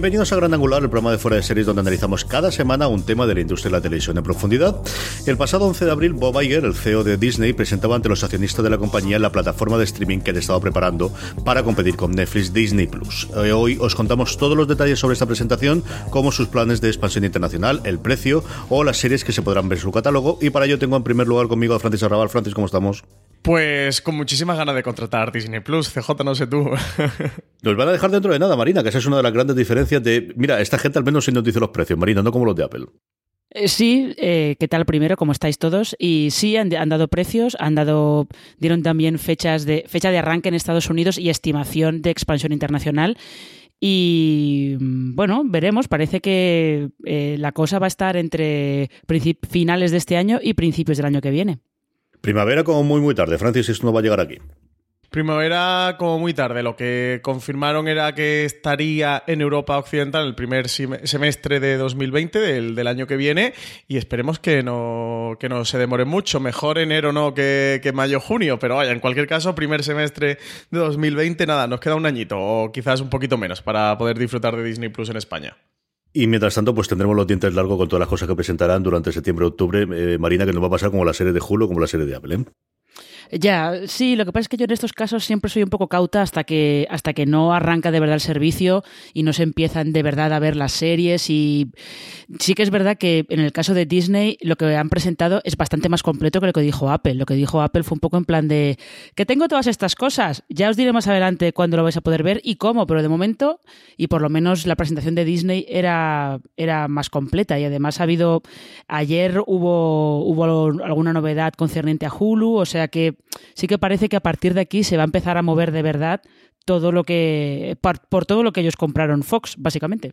Bienvenidos a Gran Angular, el programa de fuera de series donde analizamos cada semana un tema de la industria de la televisión en profundidad. El pasado 11 de abril, Bob Iger, el CEO de Disney, presentaba ante los accionistas de la compañía la plataforma de streaming que han estado preparando para competir con Netflix Disney Plus. Eh, hoy os contamos todos los detalles sobre esta presentación, como sus planes de expansión internacional, el precio o las series que se podrán ver en su catálogo. Y para ello tengo en primer lugar conmigo a Francis Arrabal. Francis, ¿cómo estamos? Pues con muchísimas ganas de contratar Disney Plus, CJ, no sé tú. Nos van a dejar dentro de nada, Marina, que esa es una de las grandes diferencias de. Mira, esta gente al menos sí nos dice los precios, Marina, no como los de Apple. Eh, sí, eh, ¿qué tal primero? ¿Cómo estáis todos? Y sí, han, han, dado precios, han dado, dieron también fechas de, fecha de arranque en Estados Unidos y estimación de expansión internacional. Y bueno, veremos. Parece que eh, la cosa va a estar entre finales de este año y principios del año que viene. Primavera como muy muy tarde. Francis, esto no va a llegar aquí. Primavera como muy tarde. Lo que confirmaron era que estaría en Europa Occidental el primer semestre de 2020, del, del año que viene, y esperemos que no, que no se demore mucho. Mejor enero no que, que mayo-junio, pero vaya, en cualquier caso, primer semestre de 2020, nada, nos queda un añito, o quizás un poquito menos, para poder disfrutar de Disney Plus en España. Y mientras tanto, pues tendremos los dientes largos con todas las cosas que presentarán durante septiembre-octubre. Eh, Marina, que nos va a pasar como la serie de Hulu, como la serie de Apple. ¿eh? Ya, sí, lo que pasa es que yo en estos casos siempre soy un poco cauta hasta que, hasta que no arranca de verdad el servicio y no se empiezan de verdad a ver las series. Y sí que es verdad que en el caso de Disney lo que han presentado es bastante más completo que lo que dijo Apple. Lo que dijo Apple fue un poco en plan de que tengo todas estas cosas, ya os diré más adelante cuándo lo vais a poder ver y cómo, pero de momento, y por lo menos la presentación de Disney era, era más completa y además ha habido, ayer hubo, hubo alguna novedad concerniente a Hulu, o sea que sí que parece que a partir de aquí se va a empezar a mover de verdad todo lo que por, todo lo que ellos compraron Fox, básicamente.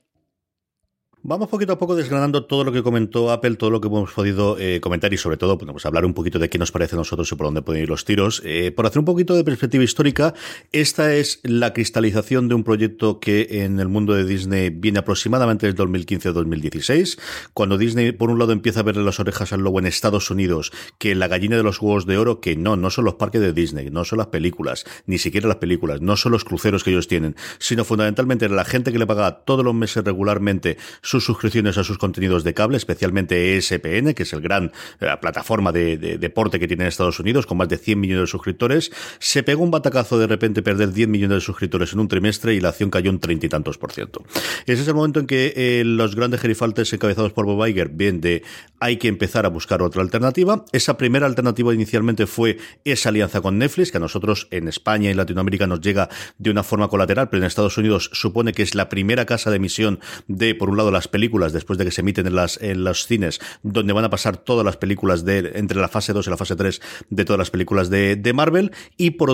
Vamos poquito a poco desgranando todo lo que comentó Apple, todo lo que hemos podido eh, comentar y sobre todo pues hablar un poquito de qué nos parece a nosotros y por dónde pueden ir los tiros. Eh, por hacer un poquito de perspectiva histórica, esta es la cristalización de un proyecto que en el mundo de Disney viene aproximadamente desde 2015-2016, cuando Disney por un lado empieza a verle las orejas al lobo en Estados Unidos, que la gallina de los huevos de oro, que no, no son los parques de Disney, no son las películas, ni siquiera las películas, no son los cruceros que ellos tienen, sino fundamentalmente la gente que le paga todos los meses regularmente sus suscripciones a sus contenidos de cable, especialmente ESPN, que es el gran eh, plataforma de, deporte que tiene en Estados Unidos, con más de 100 millones de suscriptores, se pegó un batacazo de repente perder 10 millones de suscriptores en un trimestre y la acción cayó un treinta y tantos por ciento. Ese es el momento en que eh, los grandes gerifaltes encabezados por Bob Iger ven de hay que empezar a buscar otra alternativa. Esa primera alternativa inicialmente fue esa alianza con Netflix, que a nosotros en España y Latinoamérica nos llega de una forma colateral, pero en Estados Unidos supone que es la primera casa de emisión de, por un lado, las películas después de que se emiten en, las, en los cines, donde van a pasar todas las películas de, entre la fase 2 y la fase 3 de todas las películas de, de Marvel, y por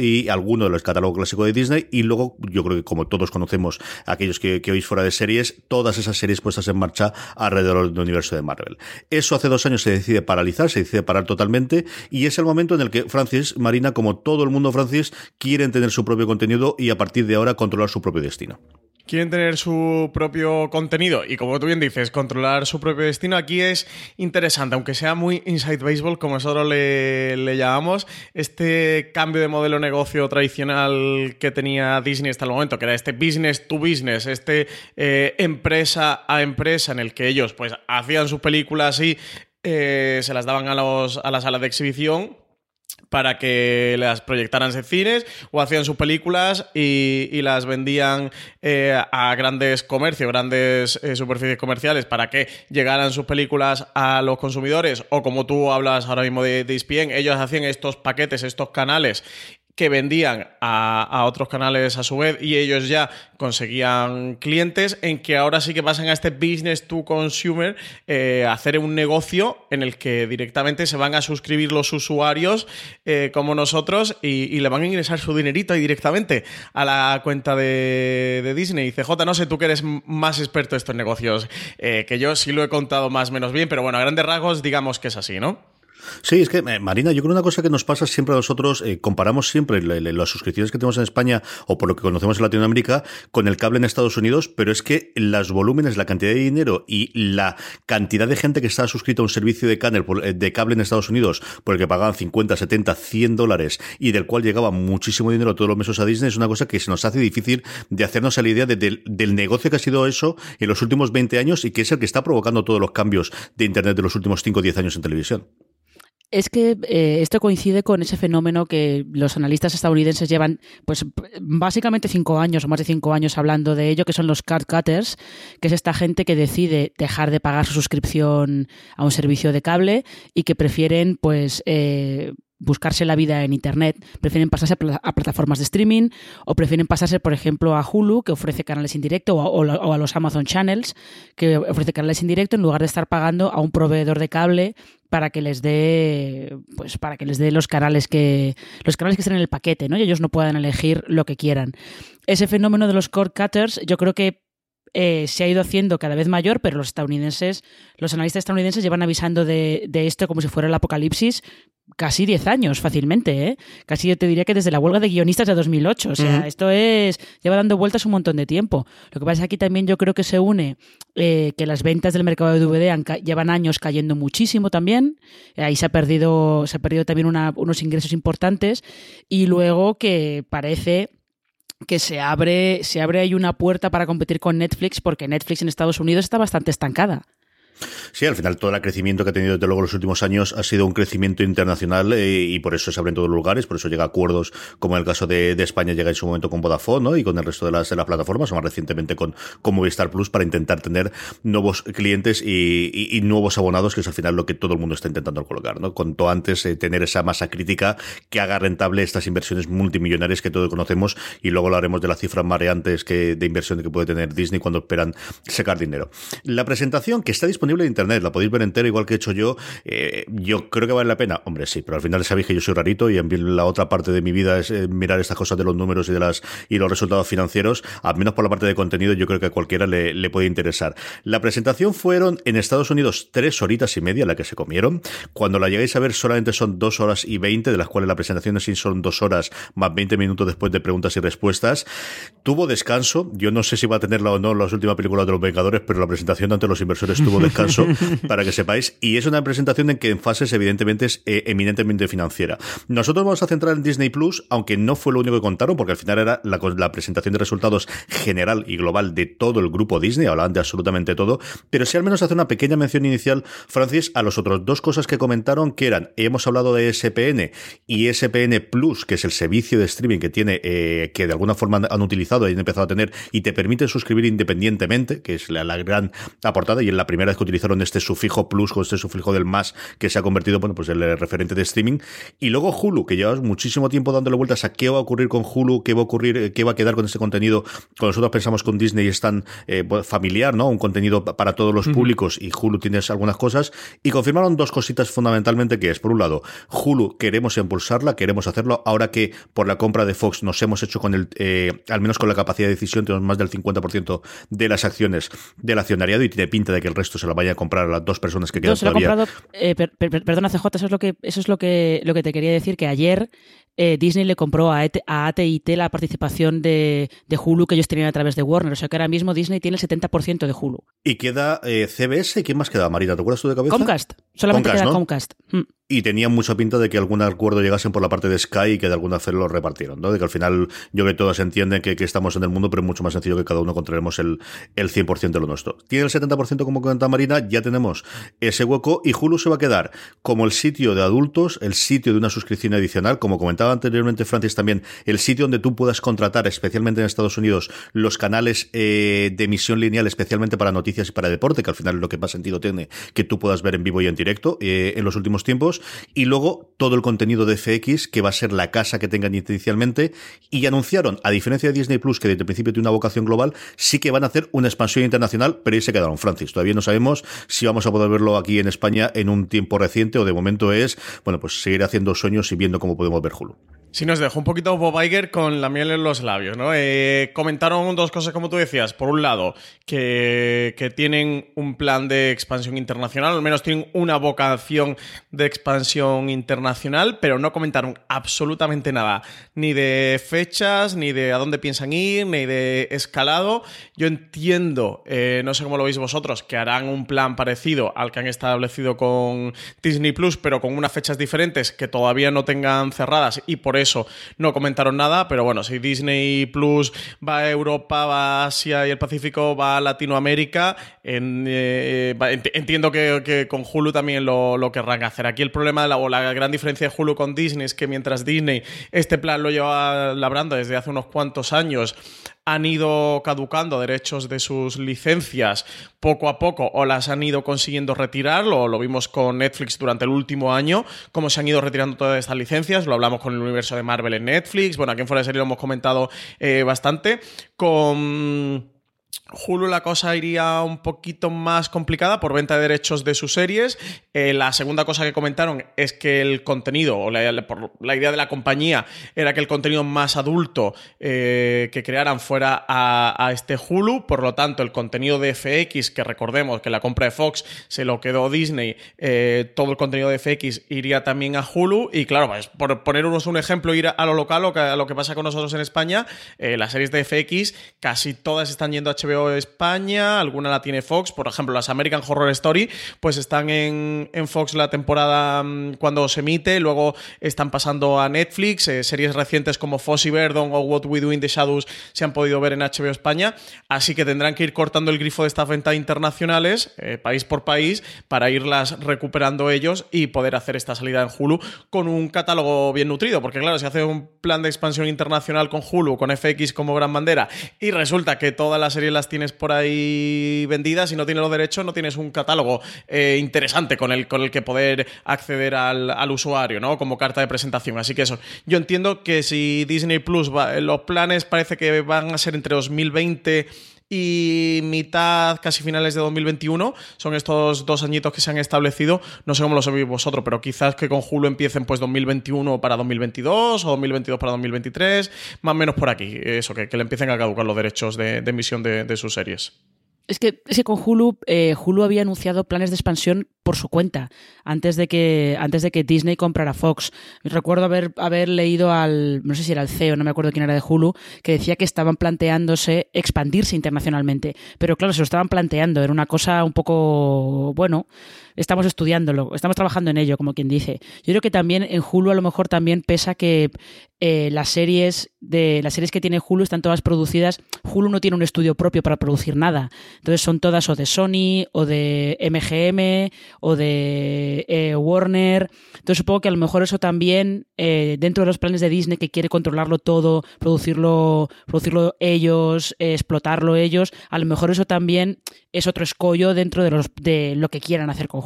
y alguno de los catálogos clásicos de Disney, y luego, yo creo que como todos conocemos, aquellos que, que oís fuera de series, todas esas series puestas en marcha alrededor del universo de Marvel. Eso hace dos años se decide paralizar, se decide parar totalmente, y es el momento en el que Francis Marina, como todo el mundo Francis, quieren tener su propio contenido y a partir de ahora controlar su propio destino quieren tener su propio contenido y como tú bien dices, controlar su propio destino, aquí es interesante, aunque sea muy inside baseball, como nosotros le, llamamos, este cambio de modelo negocio tradicional que tenía Disney hasta el momento, que era este business to business, este eh, empresa a empresa en el que ellos pues hacían sus películas y eh, se las daban a, los, a la sala de exhibición para que las proyectaran en cines o hacían sus películas y, las vendían eh, a grandes comercios, grandes eh, superficies comerciales para que llegaran sus películas a los consumidores. O como tú hablas ahora mismo de, de ESPN, ellos hacían estos paquetes, estos canales que vendían a, otros canales a su vez y ellos ya conseguían clientes, en que ahora sí que pasan a este business to consumer, eh, hacer un negocio en el que directamente se van a suscribir los usuarios eh, como nosotros y, le van a ingresar su dinerito ahí directamente a la cuenta de, Disney. Y CJ, no sé, tú que eres más experto en estos negocios, eh, que yo sí lo he contado más o menos bien, pero bueno, a grandes rasgos digamos que es así, ¿no? Sí, es que, eh, Marina, yo creo una cosa que nos pasa siempre a nosotros, eh, comparamos siempre las suscripciones que tenemos en España o por lo que conocemos en Latinoamérica con el cable en Estados Unidos, pero es que los volúmenes, la cantidad de dinero y la cantidad de gente que está suscrita a un servicio de, eh, de cable en Estados Unidos por el que pagaban 50, 70, 100 dólares y del cual llegaba muchísimo dinero todos los meses a Disney, es una cosa que se nos hace difícil de hacernos a la idea del, del negocio que ha sido eso en los últimos 20 años y que es el que está provocando todos los cambios de Internet de los últimos 5 o 10 años en televisión. Es que eh, esto coincide con ese fenómeno que los analistas estadounidenses llevan, pues básicamente cinco años o más de cinco años hablando de ello, que son los card cutters, que es esta gente que decide dejar de pagar su suscripción a un servicio de cable y que prefieren, pues, eh, buscarse la vida en Internet, prefieren pasarse a plataformas de streaming o prefieren pasarse, por ejemplo, a Hulu, que ofrece canales en directo, o a, los Amazon Channels, que ofrece canales en directo, en lugar de estar pagando a un proveedor de cable para que les dé pues para que les dé los canales que los canales que estén en el paquete, ¿no? Y ellos no puedan elegir lo que quieran. Ese fenómeno de los cord cutters, yo creo que eh, se ha ido haciendo cada vez mayor, pero los estadounidenses, los analistas estadounidenses llevan avisando de, de esto como si fuera el apocalipsis casi 10 años fácilmente, ¿eh? Casi yo te diría que desde la huelga de guionistas de 2008. O sea, esto es lleva dando vueltas un montón de tiempo. Lo que pasa es que aquí también yo creo que se une eh, que las ventas del mercado de DVD llevan años cayendo muchísimo también. Ahí se ha perdido, se ha perdido también unos ingresos importantes. Y luego que parece que se abre, se abre ahí una puerta para competir con Netflix, porque Netflix en Estados Unidos está bastante estancada. Sí, al final todo el crecimiento que ha tenido desde luego los últimos años ha sido un crecimiento internacional eh, y por eso se abren todos los lugares, por eso llega a acuerdos como en el caso de, España llega en su momento con Vodafone ¿no? y con el resto de las, plataformas, o más recientemente con, con Movistar Plus para intentar tener nuevos clientes y, nuevos abonados, que es al final lo que todo el mundo está intentando colocar. ¿no? Cuanto antes eh, tener esa masa crítica que haga rentable estas inversiones multimillonarias que todos conocemos y luego hablaremos de las cifras mareantes que, de inversión que puede tener Disney cuando esperan sacar dinero. La presentación que está disponible disponible en internet, la podéis ver entera igual que he hecho yo. Eh, yo creo que vale la pena. Hombre, sí, pero al final sabéis que yo soy rarito y en la otra parte de mi vida es eh, mirar estas cosas de los números y de las y los resultados financieros. Al menos por la parte de contenido, yo creo que a cualquiera le, le puede interesar. La presentación fueron en Estados Unidos tres horitas y media la que se comieron. Cuando la llegáis a ver solamente son dos horas y veinte, de las cuales la presentación sí son dos horas más veinte minutos después de preguntas y respuestas. Tuvo descanso. Yo no sé si va a tenerla o no las últimas películas de los Vengadores, pero la presentación ante los inversores tuvo descanso, para que sepáis. Y es una presentación en que en fases, evidentemente, es eh, eminentemente financiera. Nosotros vamos a centrar en Disney Plus, aunque no fue lo único que contaron, porque al final era la, la presentación de resultados general y global de todo el grupo Disney, hablaban de absolutamente todo, pero sí al menos hace una pequeña mención inicial, Francis, a los otros dos cosas que comentaron, que eran, hemos hablado de SPN y SPN Plus, que es el servicio de streaming que tiene, eh, que de alguna forma han utilizado y han empezado a tener y te permite suscribir independientemente, que es la, gran aportada, y en la primera vez que utilizaron este sufijo plus con este sufijo del más, que se ha convertido, bueno, pues el referente de streaming. Y luego Hulu, que llevas muchísimo tiempo dándole vueltas a qué va a ocurrir con Hulu, qué va a ocurrir, eh, qué va a quedar con este contenido. Cuando nosotros pensamos con Disney es tan eh, familiar, ¿no? Un contenido para todos los públicos y Hulu tienes algunas cosas. Y confirmaron dos cositas fundamentalmente que es, por un lado, Hulu queremos impulsarla, queremos hacerlo, ahora que por la compra de Fox nos hemos hecho con el, eh, al menos con la capacidad de decisión, tenemos más del 50% de las acciones del accionariado y tiene pinta de que el resto se vaya a comprar a las dos personas que quedan todavía. Comprado, eh, perdona CJ, eso es lo que eso es lo que lo que te quería decir que ayer eh, Disney le compró a, AT&T la participación de, Hulu que ellos tenían a través de Warner. O sea que ahora mismo Disney tiene el 70% de Hulu. Y queda eh, CBS. ¿Quién más queda, Marina? ¿Te acuerdas tú de cabeza? Comcast. Solamente queda Comcast. Mm y tenía mucha pinta de que algún acuerdo llegasen por la parte de Sky y que de alguna forma lo repartieron, ¿no? De que al final yo que todos entienden que, estamos en el mundo, pero es mucho más sencillo que cada uno controlemos el, el 100% de lo nuestro. Tiene el 70% como cuenta Marina, ya tenemos ese hueco y Hulu se va a quedar como el sitio de adultos, el sitio de una suscripción adicional, como comentaba anteriormente Francis también, el sitio donde tú puedas contratar, especialmente en Estados Unidos, los canales eh, de emisión lineal, especialmente para noticias y para deporte, que al final es lo que más sentido tiene que tú puedas ver en vivo y en directo eh, en los últimos tiempos y luego todo el contenido de FX, que va a ser la casa que tengan inicialmente, y anunciaron, a diferencia de Disney Plus, que desde el principio tiene una vocación global, sí que van a hacer una expansión internacional, pero ahí se quedaron, Francis. Todavía no sabemos si vamos a poder verlo aquí en España en un tiempo reciente o de momento es, bueno, pues seguir haciendo sueños y viendo cómo podemos ver Hulu. Sí, nos dejó un poquito Bob Iger con la miel en los labios, ¿no? Eh, comentaron dos cosas, como tú decías. Por un lado, que, que, tienen un plan de expansión internacional, al menos tienen una vocación de expansión internacional, pero no comentaron absolutamente nada, ni de fechas, ni de a dónde piensan ir, ni de escalado. Yo entiendo, eh, no sé cómo lo veis vosotros, que harán un plan parecido al que han establecido con Disney Plus, pero con unas fechas diferentes que todavía no tengan cerradas y por eso eso no comentaron nada, pero bueno, si Disney Plus va a Europa, va a Asia y el Pacífico, va a Latinoamérica, eh, entiendo que, con Hulu también lo, querrán hacer. Aquí el problema de la, o la gran diferencia de Hulu con Disney es que mientras Disney este plan lo lleva labrando desde hace unos cuantos años, han ido caducando derechos de sus licencias poco a poco o las han ido consiguiendo retirar, lo, lo vimos con Netflix durante el último año, cómo se han ido retirando todas estas licencias, lo hablamos con el universo de Marvel en Netflix, bueno, aquí en Fuera de Serie lo hemos comentado eh, bastante, con Hulu la cosa iría un poquito más complicada por venta de derechos de sus series. Eh, la segunda cosa que comentaron es que el contenido, o la, idea de la compañía, era que el contenido más adulto eh, que crearan fuera a, este Hulu. Por lo tanto, el contenido de FX, que recordemos que la compra de Fox se lo quedó Disney, eh, todo el contenido de FX iría también a Hulu. Y claro, pues, por ponernos un ejemplo, ir a lo local, a lo que pasa con nosotros en España, las series de FX casi todas están yendo a HBO España, alguna la tiene Fox, por ejemplo, las American Horror Story, pues están en, Fox la temporada mm, cuando se emite, luego están pasando a Netflix, eh, series recientes como Fossy Verdon o What We Do in the Shadows se han podido ver en HBO España, así que tendrán que ir cortando el grifo de estas ventas internacionales, eh, país por país, para irlas recuperando ellos y poder hacer esta salida en Hulu con un catálogo bien nutrido, porque claro, si hace un plan de expansión internacional con Hulu, con FX como gran bandera, y resulta que todas las series las tienes por ahí vendidas y no tienes los derechos, no tienes un catálogo eh, interesante con el, con el que poder acceder al, usuario, ¿no? Como carta de presentación. Así que eso, yo entiendo que si Disney Plus, va, los planes parece que van a ser entre 2020 y mitad, casi finales de 2021. Son estos dos añitos que se han establecido. No sé cómo lo sabéis vosotros, pero quizás que con Hulu empiecen pues 2021 para 2022 o 2022 para 2023, más o menos por aquí. Eso, que, le empiecen a caducar los derechos de, emisión de sus series. Es que, es con Hulu, eh, Hulu había anunciado planes de expansión por su cuenta, antes de que, antes de que Disney comprara Fox. Recuerdo haber, haber leído al, no sé si era el CEO, no me acuerdo quién era de Hulu, que decía que estaban planteándose expandirse internacionalmente. Pero claro, se lo estaban planteando, era una cosa un poco, bueno, estamos estudiándolo, estamos trabajando en ello, como quien dice. Yo creo que también en Hulu a lo mejor también pesa que eh, las series de las series que tiene Hulu están todas producidas. Hulu no tiene un estudio propio para producir nada. Entonces son todas o de Sony, o de MGM, o de eh, Warner. Entonces supongo que a lo mejor eso también, eh, dentro de los planes de Disney que quiere controlarlo todo, producirlo, producirlo ellos, explotarlo ellos, a lo mejor eso también es otro escollo dentro de, los, de lo que quieran hacer con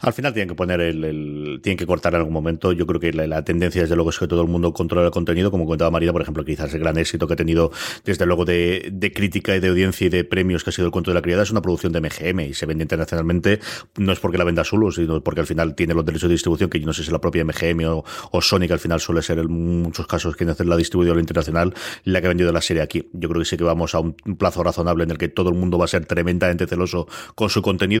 Al final tienen que poner el, tienen que cortar en algún momento. Yo creo que la, tendencia desde luego es que todo el mundo controla el contenido, como comentaba Marina, por ejemplo, quizás el gran éxito que ha tenido desde luego de, crítica y de audiencia y de premios que ha sido el cuento de la criada es una producción de MGM y se vende internacionalmente. No es porque la venda solo, sino porque al final tiene los derechos de distribución, que yo no sé si la propia MGM o, o Sony, que al final suele ser en muchos casos quien hace la distribución internacional, la que ha vendido la serie aquí. Yo creo que sí que vamos a un plazo razonable en el que todo el mundo va a ser tremendamente celoso con su contenido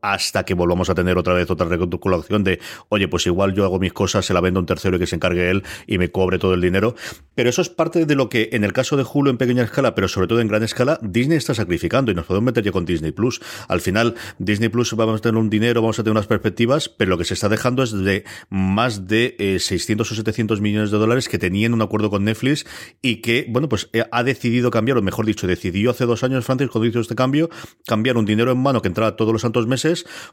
hasta que volvamos a tener otra vez otra recalculación de, oye, pues igual yo hago mis cosas, se la vendo a un tercero y que se encargue él y me cobre todo el dinero. Pero eso es parte de lo que en el caso de Hulu en pequeña escala, pero sobre todo en gran escala, Disney está sacrificando y nos podemos meter ya con Disney Plus. Al final, Disney Plus vamos a tener un dinero, vamos a tener unas perspectivas, pero lo que se está dejando es de más de 600 eh, o 700 millones de dólares que tenían un acuerdo con Netflix y que, bueno, pues eh, ha decidido cambiar, o mejor dicho, decidió hace dos años, Francis, cuando hizo este cambio, cambiar un dinero en mano que entraba todos los santos meses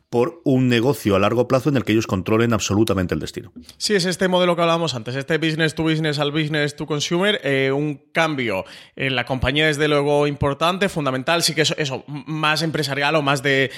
por un negocio a largo plazo en el que ellos controlen absolutamente el destino. Sí, es este modelo que hablábamos antes, este business to business al business to consumer, eh, un cambio en la compañía desde luego importante, fundamental, sí que eso, eso más empresarial o más de,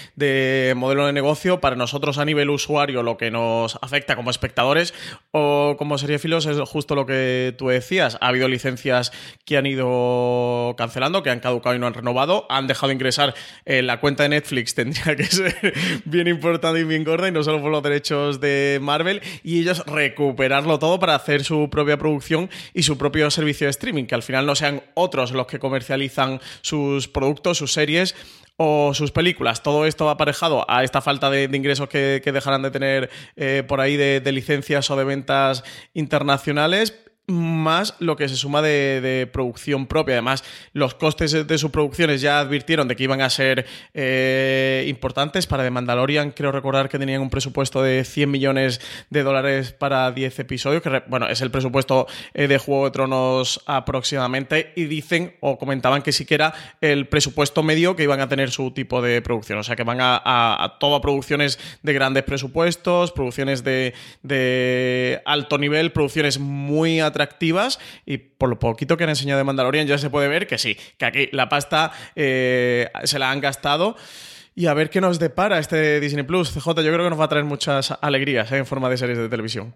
modelo de negocio para nosotros a nivel usuario, lo que nos afecta como espectadores o como filos es justo lo que tú decías. Ha habido licencias que han ido cancelando, que han caducado y no han renovado, han dejado ingresar en la cuenta de Netflix, tendría que ser bien importante y bien gorda, y no solo por los derechos de Marvel, y ellos recuperarlo todo para hacer su propia producción y su propio servicio de streaming, que al final no sean otros los que comercializan sus productos, sus series o sus películas. Todo esto va aparejado a esta falta de, ingresos que, dejarán de tener eh, por ahí de licencias o de ventas internacionales más lo que se suma de, producción propia. Además, los costes de sus producciones ya advirtieron de que iban a ser eh, importantes. Para The Mandalorian, creo recordar que tenían un presupuesto de 100 millones de dólares para 10 episodios, que bueno, es el presupuesto eh, de Juego de Tronos aproximadamente, y dicen o comentaban que siquiera el presupuesto medio que iban a tener su tipo de producción. O sea, que van a, a, todo producciones de grandes presupuestos, producciones de, de alto nivel, producciones muy atractivas atractivas y por lo poquito que han enseñado de Mandalorian ya se puede ver que sí, que aquí la pasta eh, se la han gastado. Y a ver qué nos depara este Disney Plus. CJ, yo creo que nos va a traer muchas alegrías eh, en forma de series de televisión.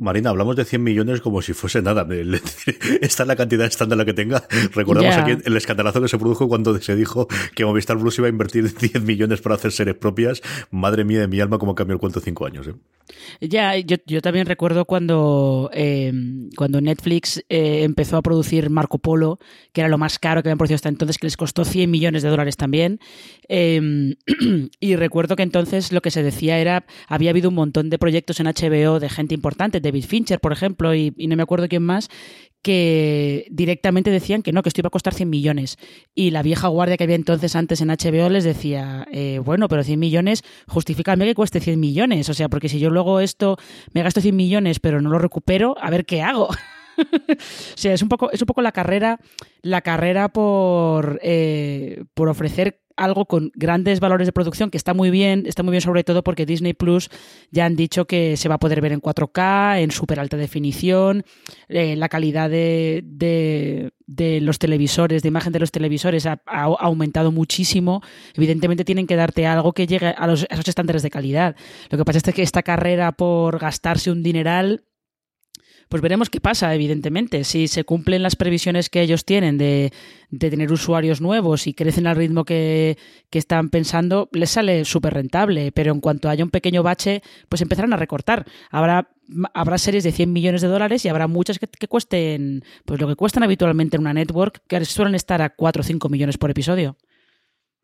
Marina, hablamos de 100 millones como si fuese nada. Esta es la cantidad estándar la que tenga. Recordamos aquí el escandalazo que se produjo cuando se dijo que Movistar Plus iba a invertir 10 millones para hacer series propias. Madre mía de mi alma, cómo cambió el cuento cinco años. ¿eh? Ya, yo, yo también recuerdo cuando, eh, cuando Netflix eh, empezó a producir Marco Polo, que era lo más caro que habían producido hasta entonces, que les costó 100 millones de dólares también. Eh, y recuerdo que entonces lo que se decía era, había habido un montón de proyectos en HBO de gente importante, David Fincher, por ejemplo, y no me acuerdo quién más, que directamente decían que no, que esto iba a costar 100 millones. Y la vieja guardia que había entonces antes en HBO les decía, eh, bueno, pero 100 millones, justifícame que cueste 100 millones. O sea, porque si yo luego esto me gasto 100 millones pero no lo recupero, a ver qué hago. o sea, es un poco, es un poco la carrera, la carrera por, eh, por ofrecer algo con grandes valores de producción que está muy bien, está muy bien sobre todo porque Disney Plus ya han dicho que se va a poder ver en 4K, en súper alta definición, eh, la calidad de, de, los televisores, de imagen de los televisores ha, ha, aumentado muchísimo. Evidentemente tienen que darte algo que llegue a, los, a esos estándares de calidad. Lo que pasa es que esta carrera por gastarse un dineral pues veremos qué pasa, evidentemente. Si se cumplen las previsiones que ellos tienen de, de tener usuarios nuevos y crecen al ritmo que, que están pensando, les sale súper rentable. Pero en cuanto haya un pequeño bache, pues empezarán a recortar. Habrá, habrá series de 100 millones de dólares y habrá muchas que, cuesten pues lo que cuestan habitualmente en una network, que suelen estar a 4 o 5 millones por episodio.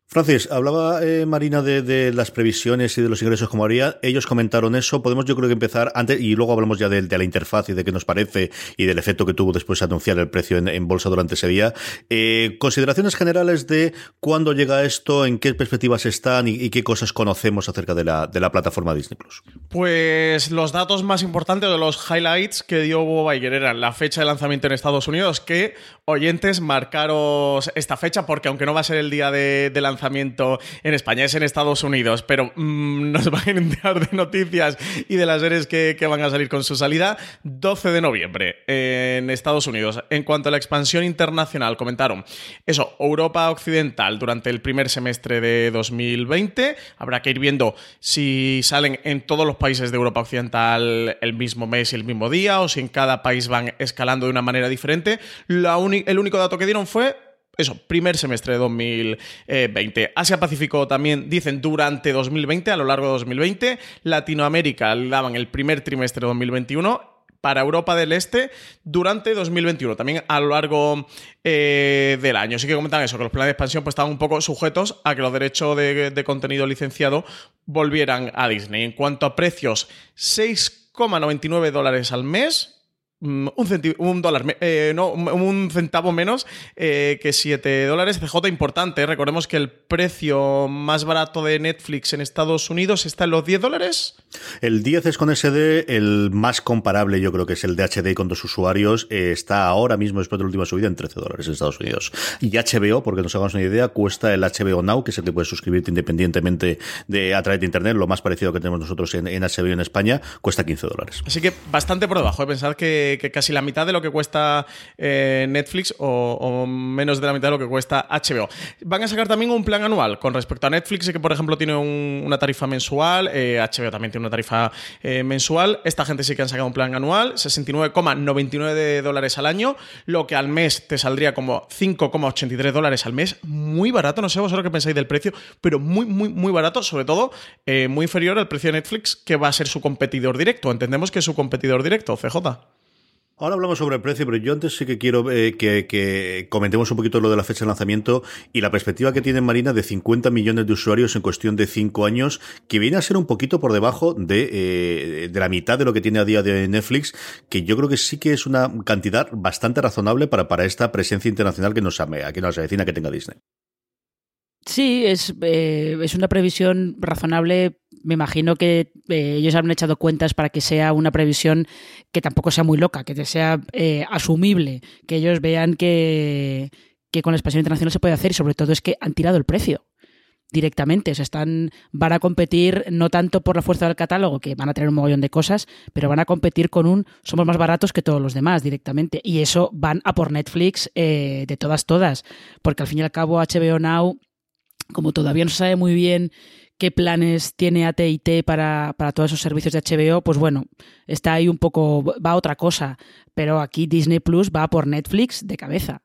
Francis, hablaba eh, Marina de, las previsiones y de los ingresos como haría. Ellos comentaron eso. Podemos, yo creo que empezar antes y luego hablamos ya de, la interfaz y de qué nos parece y del efecto que tuvo después anunciar el precio en, bolsa durante ese día. Eh, consideraciones generales de cuándo llega esto, en qué perspectivas están y, y, qué cosas conocemos acerca de la, de la plataforma Disney Plus. Pues los datos más importantes de los highlights que dio Bob Iger eran la fecha de lanzamiento en Estados Unidos, que oyentes marcaros esta fecha porque aunque no va a ser el día de, de lanzamiento lanzamiento en España, es en Estados Unidos, pero mmm, nos van a enterar de noticias y de las series que, van a salir con su salida 12 de noviembre en Estados Unidos. En cuanto a la expansión internacional, comentaron eso, Europa Occidental durante el primer semestre de 2020. Habrá que ir viendo si salen en todos los países de Europa Occidental el mismo mes y el mismo día o si en cada país van escalando de una manera diferente. El único dato que dieron fue eso, primer semestre de 2020. Asia-Pacífico también dicen durante 2020, a lo largo de 2020. Latinoamérica daban el primer trimestre de 2021 para Europa del Este durante 2021, también a lo largo eh, del año. Sí que comentan eso, que los planes de expansión pues, estaban un poco sujetos a que los derechos de, de contenido licenciado volvieran a Disney. En cuanto a precios, 6,99 dólares al mes, un, un dólar, eh, no, un centavo menos eh, que 7 dólares. CJ importante, recordemos que el precio más barato de Netflix en Estados Unidos está en los 10 dólares. El 10 es con SD, el más comparable yo creo que es el de HD con dos usuarios, eh, está ahora mismo después de la última subida en 13 dólares en Estados Unidos. Y HBO, porque nos hagamos una idea, cuesta el HBO Now, que es el que puedes suscribirte independientemente de a través de Internet, lo más parecido que tenemos nosotros en, en HBO en España, cuesta 15 dólares. Así que bastante por debajo, pensad que que, casi la mitad de lo que cuesta eh, Netflix o, menos de la mitad de lo que cuesta HBO. Van a sacar también un plan anual con respecto a Netflix, que por ejemplo tiene un, una tarifa mensual, eh, HBO también tiene una tarifa eh, mensual. Esta gente sí que han sacado un plan anual, 69,99 dólares al año, lo que al mes te saldría como 5,83 dólares al mes. Muy barato, no sé vosotros qué pensáis del precio, pero muy, muy, muy barato, sobre todo eh, muy inferior al precio de Netflix, que va a ser su competidor directo. Entendemos que es su competidor directo, CJ. Ahora hablamos sobre el precio, pero yo antes sí que quiero eh, que, comentemos un poquito lo de la fecha de lanzamiento y la perspectiva que tiene Marina de 50 millones de usuarios en cuestión de 5 años, que viene a ser un poquito por debajo de, eh, de la mitad de lo que tiene a día de Netflix, que yo creo que sí que es una cantidad bastante razonable para, para esta presencia internacional que nos, que nos avecina que tenga Disney. Sí, es, eh, es una previsión razonable. Me imagino que eh, ellos han echado cuentas para que sea una previsión que tampoco sea muy loca, que sea eh, asumible, que ellos vean que, que con la expansión internacional se puede hacer y sobre todo es que han tirado el precio directamente. O sea, están, van a competir no tanto por la fuerza del catálogo, que van a tener un mogollón de cosas, pero van a competir con un somos más baratos que todos los demás directamente. Y eso van a por Netflix eh, de todas, todas. Porque al fin y al cabo HBO Now como todavía no se sabe muy bien qué planes tiene AT&T para, para todos esos servicios de HBO, pues bueno, está ahí un poco, va a otra cosa. Pero aquí Disney Plus va por Netflix de cabeza.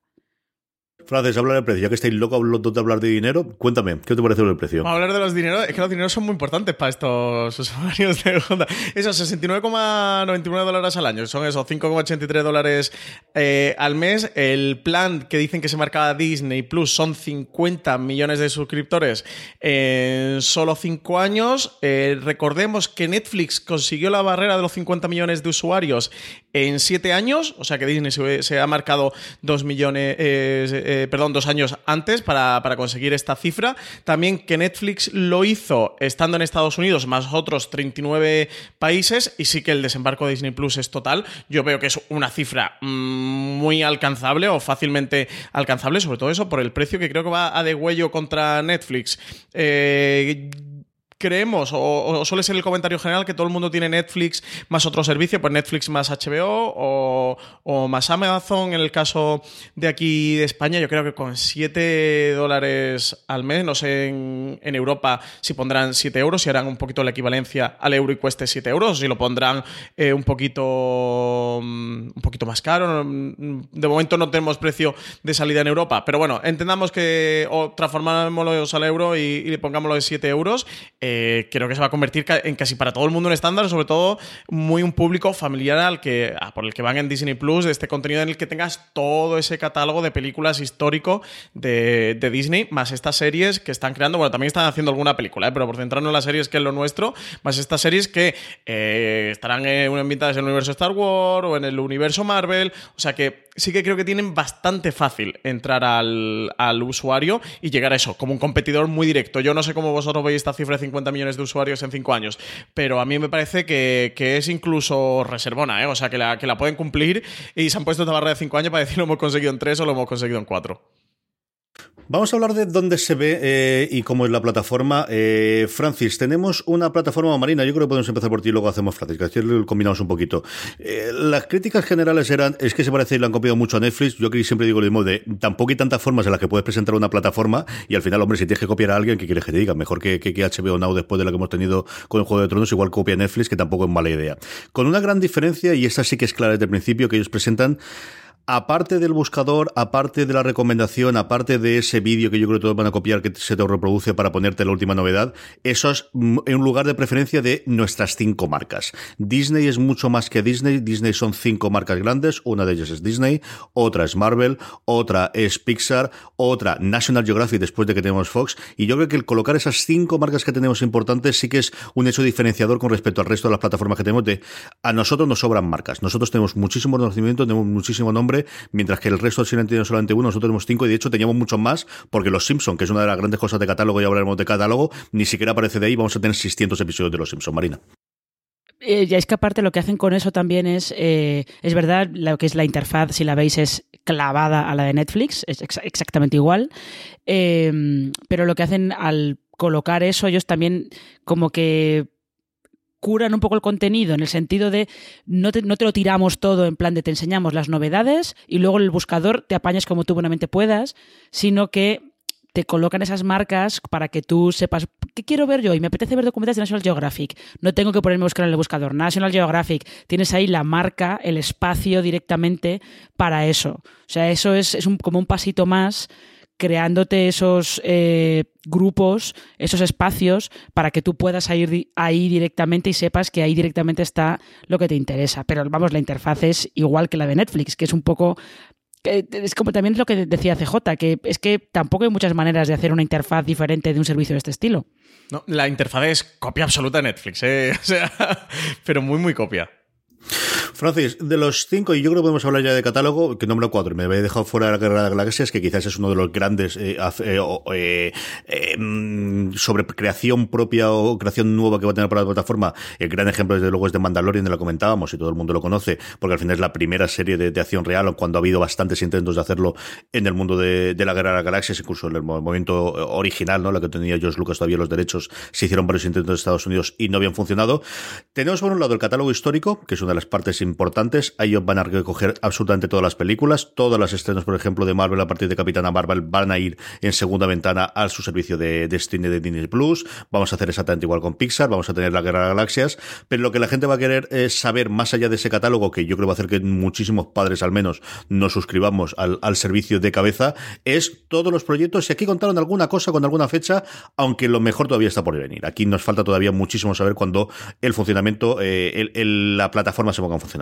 Francis, habla del precio. Ya que estáis locos de hablar de dinero, cuéntame, ¿qué te parece el precio? Hablar de los dineros. Es que los dineros son muy importantes para estos usuarios de Honda. Esos 69,99 dólares al año. Son esos 5,83 dólares eh, al mes. El plan que dicen que se marcaba Disney Plus son 50 millones de suscriptores en solo 5 años. Eh, recordemos que Netflix consiguió la barrera de los 50 millones de usuarios en 7 años. O sea que Disney se, ha marcado 2 millones. Eh, eh, perdón, dos años antes para, conseguir esta cifra. También que Netflix lo hizo estando en Estados Unidos más otros 39 países y sí que el desembarco de Disney Plus es total. Yo veo que es una cifra mm, muy alcanzable o fácilmente alcanzable, sobre todo eso por el precio que creo que va a de huello contra Netflix. Eh, creemos, o, suele ser el comentario general, que todo el mundo tiene Netflix más otro servicio, pues Netflix más HBO o, más Amazon. En el caso de aquí de España, yo creo que con 7 dólares al mes, no sé en, Europa si pondrán 7 euros, si harán un poquito la equivalencia al euro y cueste 7 euros, si lo pondrán eh, un poquito mm, un poquito más caro. De momento no tenemos precio de salida en Europa, pero bueno, entendamos que o transformémoslo al euro y, le pongámoslo de 7 euros. Eh, creo que se va a convertir en casi para todo el mundo un estándar, sobre todo muy un público familiar al que, por el que van en Disney Plus, de este contenido en el que tengas todo ese catálogo de películas histórico de, Disney, más estas series que están creando, bueno, también están haciendo alguna película, ¿eh? pero por centrarnos en las series que es lo nuestro, más estas series que eh, estarán ambientadas en el universo Star Wars o en el universo Marvel, o sea que sí que creo que tienen bastante fácil entrar al, usuario y llegar a eso, como un competidor muy directo. Yo no sé cómo vosotros veis esta cifra de 50 millones de usuarios en 5 años, pero a mí me parece que, es incluso reservona, ¿eh? o sea, que la, que la pueden cumplir y se han puesto esta barra de 5 años para decir lo hemos conseguido en 3 o lo hemos conseguido en 4. Vamos a hablar de dónde se ve eh, y cómo es la plataforma. Eh, Francis, tenemos una plataforma marina. Yo creo que podemos empezar por ti y luego hacemos Francis, que combinamos un poquito. Eh, las críticas generales eran, es que se parece y lo han copiado mucho a Netflix. Yo siempre digo lo mismo de, tampoco hay tantas formas en las que puedes presentar una plataforma y al final, hombre, si tienes que copiar a alguien, ¿qué quieres que te diga? Mejor que, que, que HBO Now después de lo que hemos tenido con el Juego de Tronos, igual copia Netflix, que tampoco es mala idea. Con una gran diferencia, y esta sí que es clara desde el principio, que ellos presentan aparte del buscador, aparte de la recomendación, aparte de ese vídeo que yo creo que todos van a copiar que se te reproduce para ponerte la última novedad, eso es en un lugar de preferencia de nuestras cinco marcas. Disney es mucho más que Disney. Disney son cinco marcas grandes. Una de ellas es Disney, otra es Marvel, otra es Pixar, otra National Geographic después de que tenemos Fox. Y yo creo que el colocar esas cinco marcas que tenemos importantes sí que es un hecho diferenciador con respecto al resto de las plataformas que tenemos de a nosotros nos sobran marcas. Nosotros tenemos muchísimo conocimiento, tenemos muchísimo nombre mientras que el resto del tiene solamente uno, nosotros tenemos cinco y de hecho teníamos muchos más porque Los Simpson, que es una de las grandes cosas de catálogo, y hablaremos de catálogo, ni siquiera aparece de ahí, vamos a tener 600 episodios de Los Simpson, Marina. Eh, ya es que aparte lo que hacen con eso también es, eh, es verdad, lo que es la interfaz, si la veis, es clavada a la de Netflix, es exactamente igual, eh, pero lo que hacen al colocar eso, ellos también como que curan un poco el contenido en el sentido de no te, no te, lo tiramos todo en plan de te enseñamos las novedades y luego el buscador te apañas como tú buenamente puedas, sino que te colocan esas marcas para que tú sepas qué quiero ver yo y me apetece ver documentales de National Geographic. No tengo que ponerme a buscar en el buscador. National Geographic, tienes ahí la marca, el espacio directamente para eso. O sea, eso es, es un, como un pasito más creándote esos eh, grupos, esos espacios para que tú puedas ir ahí directamente y sepas que ahí directamente está lo que te interesa. Pero vamos, la interfaz es igual que la de Netflix, que es un poco es como también lo que decía CJ, que es que tampoco hay muchas maneras de hacer una interfaz diferente de un servicio de este estilo. No, la interfaz es copia absoluta de Netflix, ¿eh? o sea, pero muy, muy copia. Francis, de los cinco, y yo creo que podemos hablar ya de catálogo, que nombro cuatro, me había dejado fuera de la Guerra de las Galaxias, que quizás es uno de los grandes eh, eh, eh, mm, sobre creación propia o creación nueva que va a tener para la plataforma. El gran ejemplo, desde luego, es de Mandalorian, de lo comentábamos, y todo el mundo lo conoce, porque al final es la primera serie de, acción real, cuando ha habido bastantes intentos de hacerlo en el mundo de, la Guerra de las Galaxias, incluso en el momento original, ¿no? la que tenía George Lucas todavía los derechos, se hicieron varios intentos de Estados Unidos y no habían funcionado. Tenemos por un lado el catálogo histórico, que es una de las partes importantes. Ellos van a recoger absolutamente todas las películas. Todas las estrenos, por ejemplo, de Marvel a partir de Capitana Marvel van a ir en segunda ventana a su servicio de destino de Disney Plus. Vamos a hacer exactamente igual con Pixar. Vamos a tener la Guerra de Galaxias. Pero lo que la gente va a querer es saber más allá de ese catálogo, que yo creo va a hacer que muchísimos padres al menos nos suscribamos al, al servicio de cabeza, es todos los proyectos. Y aquí contaron alguna cosa con alguna fecha, aunque lo mejor todavía está por venir. Aquí nos falta todavía muchísimo saber cuándo el funcionamiento, eh, la plataforma se ponga en funcionamiento.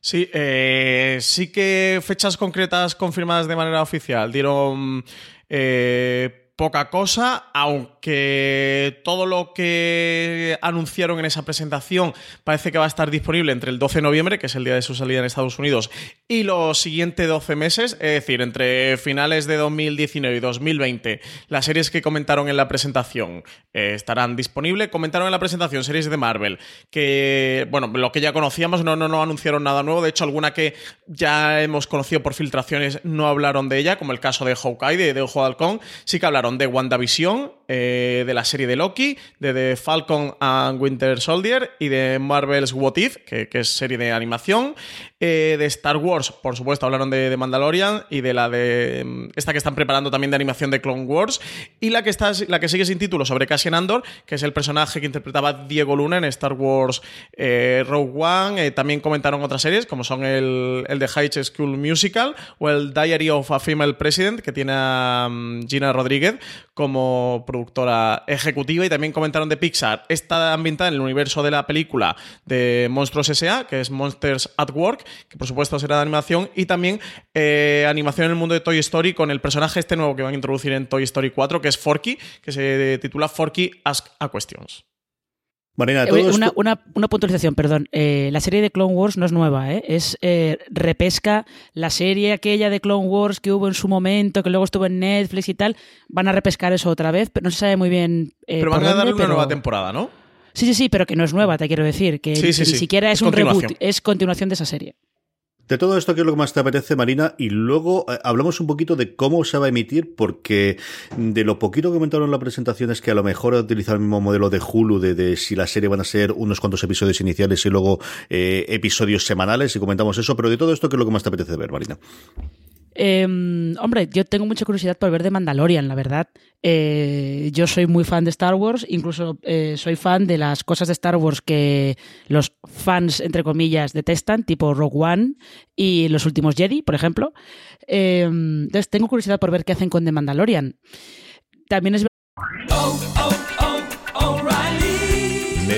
Sí, eh, sí que fechas concretas confirmadas de manera oficial. Dieron eh, poca cosa, aunque todo lo que anunciaron en esa presentación parece que va a estar disponible entre el 12 de noviembre, que es el día de su salida en Estados Unidos, y los siguientes 12 meses, es decir, entre finales de 2019 y 2020, las series que comentaron en la presentación eh, estarán disponibles. Comentaron en la presentación series de Marvel, que, bueno, lo que ya conocíamos, no, no, no anunciaron nada nuevo, de hecho, alguna que ya hemos conocido por filtraciones no hablaron de ella, como el caso de Hawkeye, de, de Ojo de Halcón, sí que hablaron de WandaVision, eh, de la serie de Loki, de The Falcon and Winter Soldier y de Marvel's What If, que, es serie de animación. Eh, de Star Wars, por supuesto, hablaron de, Mandalorian y de la de. Mm, esta que están preparando también de animación de Clone Wars. Y la que, está, la que sigue sin título sobre Cassian Andor, que es el personaje que interpretaba Diego Luna en Star Wars eh, Rogue One. también comentaron otras series, como son el, el de High School Musical o el Diary of a Female President, que tiene a mm, Gina Rodríguez como productora ejecutiva y también comentaron de Pixar. Está ambientada en el universo de la película de Monstruos S.A., que es Monsters at Work, que por supuesto será de animación, y también eh, animación en el mundo de Toy Story con el personaje este nuevo que van a introducir en Toy Story 4, que es Forky, que se titula Forky Ask a Questions. Marina, eh, una, una, puntualización, perdón. Eh, la serie de Clone Wars no es nueva, ¿eh? es repesca la serie aquella de Clone Wars que hubo en su momento, que luego estuvo en Netflix y tal. Van a repescar eso otra vez, pero no se sabe muy bien. pero van a darle una nueva temporada, ¿no? Sí, sí, sí, pero que no es nueva, te quiero decir. Que ni siquiera es un reboot, es continuación de esa serie. De todo esto, ¿qué es lo que más te apetece, Marina? Y luego eh, hablamos un poquito de cómo se va a emitir, porque de lo poquito que comentaron en la presentación es que a lo mejor utilizar el mismo modelo de Hulu, de, si la serie van a ser unos cuantos episodios iniciales y luego eh, episodios semanales, y comentamos eso, pero de todo esto, ¿qué es lo que más te apetece ver, Marina? Em, hombre, yo tengo mucha curiosidad por ver de Mandalorian, la verdad. Eh, yo soy muy fan de Star Wars, incluso eh, soy fan de las cosas de Star Wars que los fans, entre comillas, detestan, tipo Rogue One y los últimos Jedi, por ejemplo. Em, entonces, tengo curiosidad por ver qué hacen con The Mandalorian. También es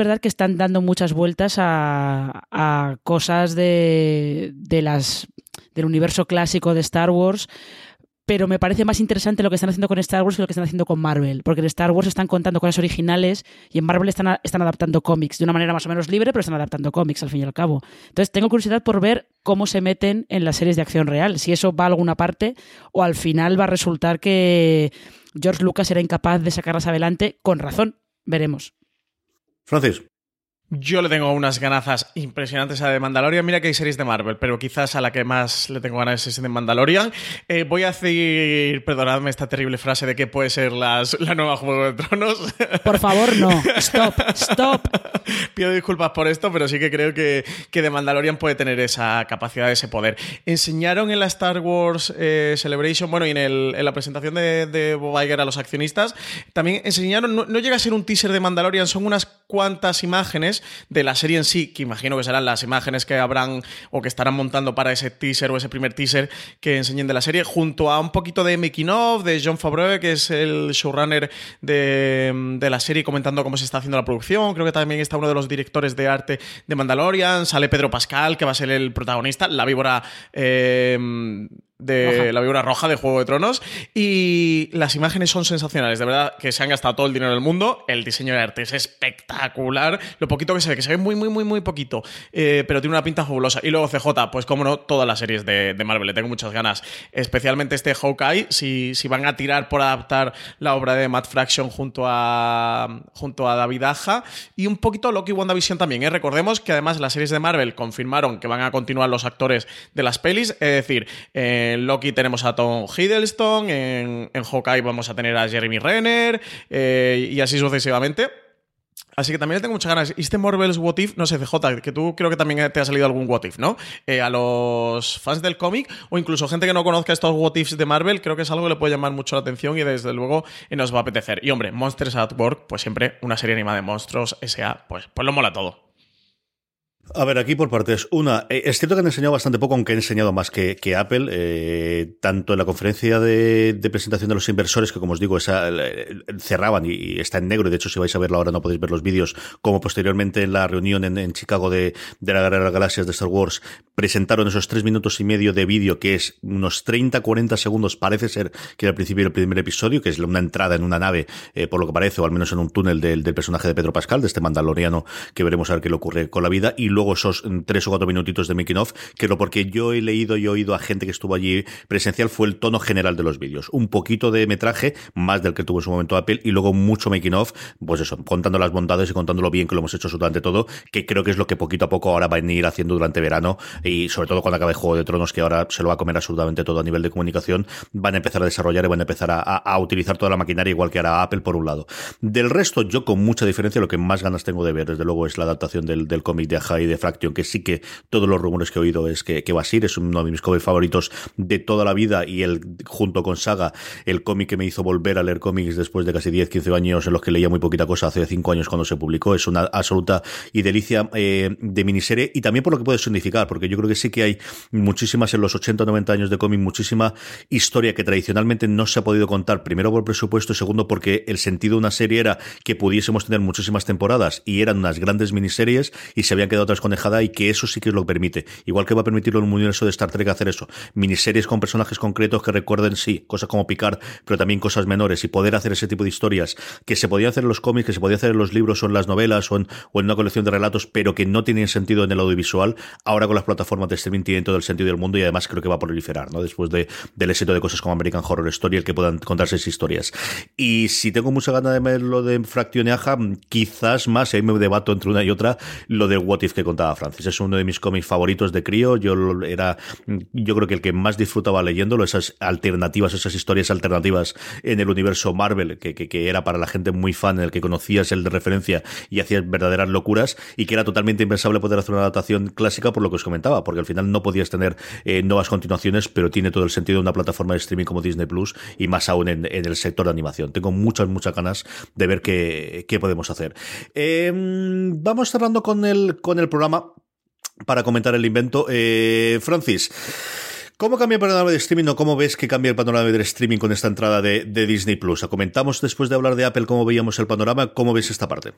Verdad que están dando muchas vueltas a, cosas del universo clásico de Star Wars, pero me parece más interesante lo que están haciendo con Star Wars que lo que están haciendo con Marvel, porque en Star Wars están contando cosas originales y en Marvel están, están adaptando cómics de una manera más o menos libre, pero están adaptando cómics al fin y al cabo. Entonces tengo curiosidad por ver cómo se meten en las series de acción real, si eso va a alguna parte o al final va a resultar que George Lucas era incapaz de sacarlas adelante con razón. Veremos. Francis. Yo le tengo unas ganazas impresionantes a The Mandalorian. Mira que hay series de Marvel, pero quizás a la que más le tengo ganas es de Mandalorian. Eh, voy a decir, perdonadme esta terrible frase de que puede ser la nueva Juego de Tronos. Por favor, no. Stop, stop. Pido disculpas por esto, pero sí que creo que, que The Mandalorian puede tener esa capacidad, ese poder. Enseñaron en la Star Wars eh, Celebration, bueno, y en, la presentación de, de Bob Iger a los accionistas, también enseñaron, no, no llega a ser un teaser de Mandalorian, son unas cuantas imágenes de la serie en sí, que imagino que serán las imágenes que habrán o que estarán montando para ese teaser o ese primer teaser que enseñen de la serie, junto a un poquito de making of de John Favreau, que es el showrunner de, de la serie, comentando cómo se está haciendo la producción. Creo que también está uno de los directores de arte de Mandalorian. Sale Pedro Pascal, que va a ser el protagonista, la víbora. Eh, de la víbora roja de Juego de Tronos. Y las imágenes son sensacionales, de verdad que se han gastado todo el dinero del mundo. El diseño de arte es espectacular. Lo poquito que se ve, que se ve muy, muy, muy, muy poquito, eh, pero tiene una pinta fabulosa. Y luego CJ, pues como no, todas las series de, Marvel, le tengo muchas ganas. Especialmente este Hawkeye, si, si van a tirar por adaptar la obra de Matt Fraction junto a, junto a David Aja. Y un poquito Loki y WandaVision también. ¿eh? Recordemos que además las series de Marvel confirmaron que van a continuar los actores de las pelis, es decir, eh, en Loki tenemos a Tom Hiddleston, en, Hawkeye vamos a tener a Jeremy Renner eh, y así sucesivamente. Así que también le tengo muchas ganas. Y este Marvel's What If, no sé, CJ, que tú creo que también te ha salido algún What If, ¿no? Eh, a los fans del cómic o incluso gente que no conozca estos What Ifs de Marvel, creo que es algo que le puede llamar mucho la atención y desde luego nos va a apetecer. Y hombre, Monsters at Work, pues siempre una serie animada de monstruos, S.A., pues, pues lo mola todo. A ver, aquí por partes. Una, eh, es cierto que han enseñado bastante poco, aunque han enseñado más que, que Apple, eh, tanto en la conferencia de, presentación de los inversores, que como os digo, esa, cerraban y, está en negro, y de hecho si vais a verlo ahora no podéis ver los vídeos, como posteriormente en la reunión en, Chicago de, de, la Guerra de las Galaxias de Star Wars, presentaron esos tres minutos y medio de vídeo, que es unos 30, 40 segundos, parece ser que era al principio del primer episodio, que es una entrada en una nave, eh, por lo que parece, o al menos en un túnel del, del personaje de Pedro Pascal, de este mandaloriano, que veremos a ver qué le ocurre con la vida, y luego esos mm, tres o cuatro minutitos de making of, que lo porque yo he leído y oído a gente que estuvo allí presencial fue el tono general de los vídeos. Un poquito de metraje, más del que tuvo en su momento Apple, y luego mucho making of, pues eso, contando las bondades y contando lo bien que lo hemos hecho absolutamente todo, que creo que es lo que poquito a poco ahora van a ir haciendo durante verano, y sobre todo cuando acabe Juego de Tronos, que ahora se lo va a comer absolutamente todo a nivel de comunicación, van a empezar a desarrollar y van a empezar a, utilizar toda la maquinaria igual que hará Apple por un lado. Del resto, yo con mucha diferencia, lo que más ganas tengo de ver, desde luego, es la adaptación del, cómic de y de Fraction que sí que todos los rumores que he oído es que, va a ser, es uno de mis cómics favoritos de toda la vida y el, junto con Saga, el cómic que me hizo volver a leer cómics después de casi 10, 15 años en los que leía muy poquita cosa hace 5 años cuando se publicó. Es una absoluta y delicia eh, de miniserie y también por lo que puede significar, porque yo creo que sí que hay muchísimas en los 80 90 años de cómic, muchísima historia que tradicionalmente no se ha podido contar, primero por presupuesto y segundo porque el sentido de una serie era que pudiésemos tener muchísimas temporadas y eran unas grandes miniseries y se habían quedado otras conejadas y que eso sí que lo permite. Igual que va a permitirlo en un universo de Star Trek hacer eso. Miniseries con personajes concretos que recuerden, sí, cosas como Picard, pero también cosas menores y poder hacer ese tipo de historias que se podía hacer en los cómics, que se podía hacer en los libros o en las novelas o en, una colección de relatos, pero que no tienen sentido en el audiovisual. Ahora con las plataformas de streaming tienen todo el sentido del mundo y además creo que va a proliferar, ¿no? Después de, del éxito de cosas como American Horror Story, el que puedan contarse esas historias. Y si tengo mucha ganas de ver lo de Fraction y Aja, quizás más, ahí me debato entre una y otra, lo de What If que contaba Francis. Es uno de mis cómics favoritos de crío. Yo era, yo creo que el que más disfrutaba leyéndolo, esas alternativas, esas historias alternativas en el universo Marvel, que, que, era para la gente muy fan, el que conocías el de referencia y hacías verdaderas locuras, y que era totalmente impensable poder hacer una adaptación clásica por lo que os comentaba, porque al final no podías tener eh, nuevas continuaciones, pero tiene todo el sentido de una plataforma de streaming como Disney Plus y más aún en, el sector de animación. Tengo muchas, muchas ganas de ver qué, qué podemos hacer. Em, vamos cerrando con el, con el programa para comentar el invento. Eh, Francis. ¿Cómo cambia el panorama de streaming o cómo ves que cambia el panorama del streaming con esta entrada de, Disney Plus? Comentamos después de hablar de Apple cómo veíamos el panorama, ¿cómo ves esta parte?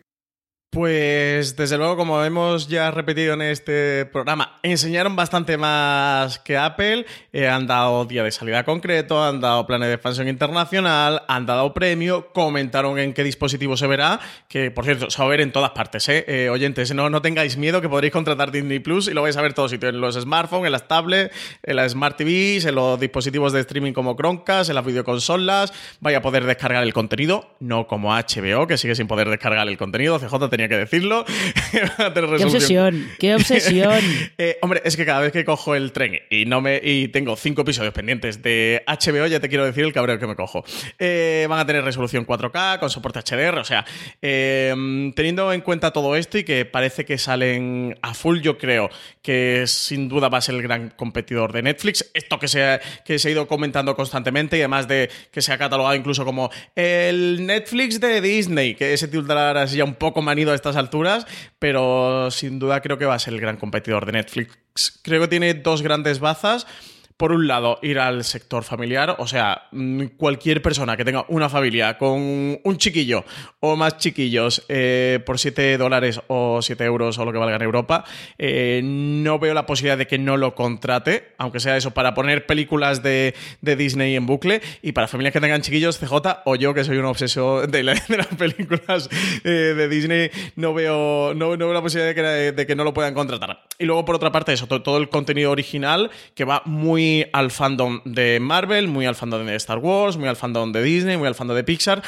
Pues desde luego, como hemos ya repetido en este programa, enseñaron bastante más que Apple, eh, han dado día de salida concreto, han dado planes de expansión internacional, han dado premio, comentaron en qué dispositivo se verá, que por cierto, se va a ver en todas partes, ¿eh? eh oyentes, no, no tengáis miedo que podréis contratar Disney Plus y lo vais a ver todos sitios, en los smartphones, en las tablets, en las Smart TVs, en los dispositivos de streaming como Chromecast, en las videoconsolas, vaya a poder descargar el contenido, no como HBO, que sigue sin poder descargar el contenido, CJ tenía que decirlo. qué obsesión, qué obsesión. Eh, hombre, es que cada vez que cojo el tren y no me y tengo cinco episodios pendientes de HBO, ya te quiero decir el cabreo que me cojo. Eh, van a tener resolución 4K con soporte HDR, o sea, eh, teniendo en cuenta todo esto y que parece que salen a full, yo creo que sin duda va a ser el gran competidor de Netflix. Esto que se ha, que se ha ido comentando constantemente y además de que se ha catalogado incluso como el Netflix de Disney, que ese titular así ya un poco manido a estas alturas, pero sin duda creo que va a ser el gran competidor de Netflix. Creo que tiene dos grandes bazas por un lado, ir al sector familiar, o sea, mm, cualquier persona que tenga una familia con un chiquillo o más chiquillos eh, por 7 dólares o 7 euros o lo que valga en Europa, eh, no veo la posibilidad de que no lo contrate, aunque sea eso, para poner películas de, Disney en bucle y para familias que tengan chiquillos, CJ o yo, que soy un obsesor de, las películas eh, de Disney, no veo, no, veo la posibilidad de que, no lo puedan contratar. Y luego, por otra parte, eso, todo el contenido original que va muy al fandom de Marvel, muy al fandom de Star Wars, muy al fandom de Disney, muy al fandom de Pixar.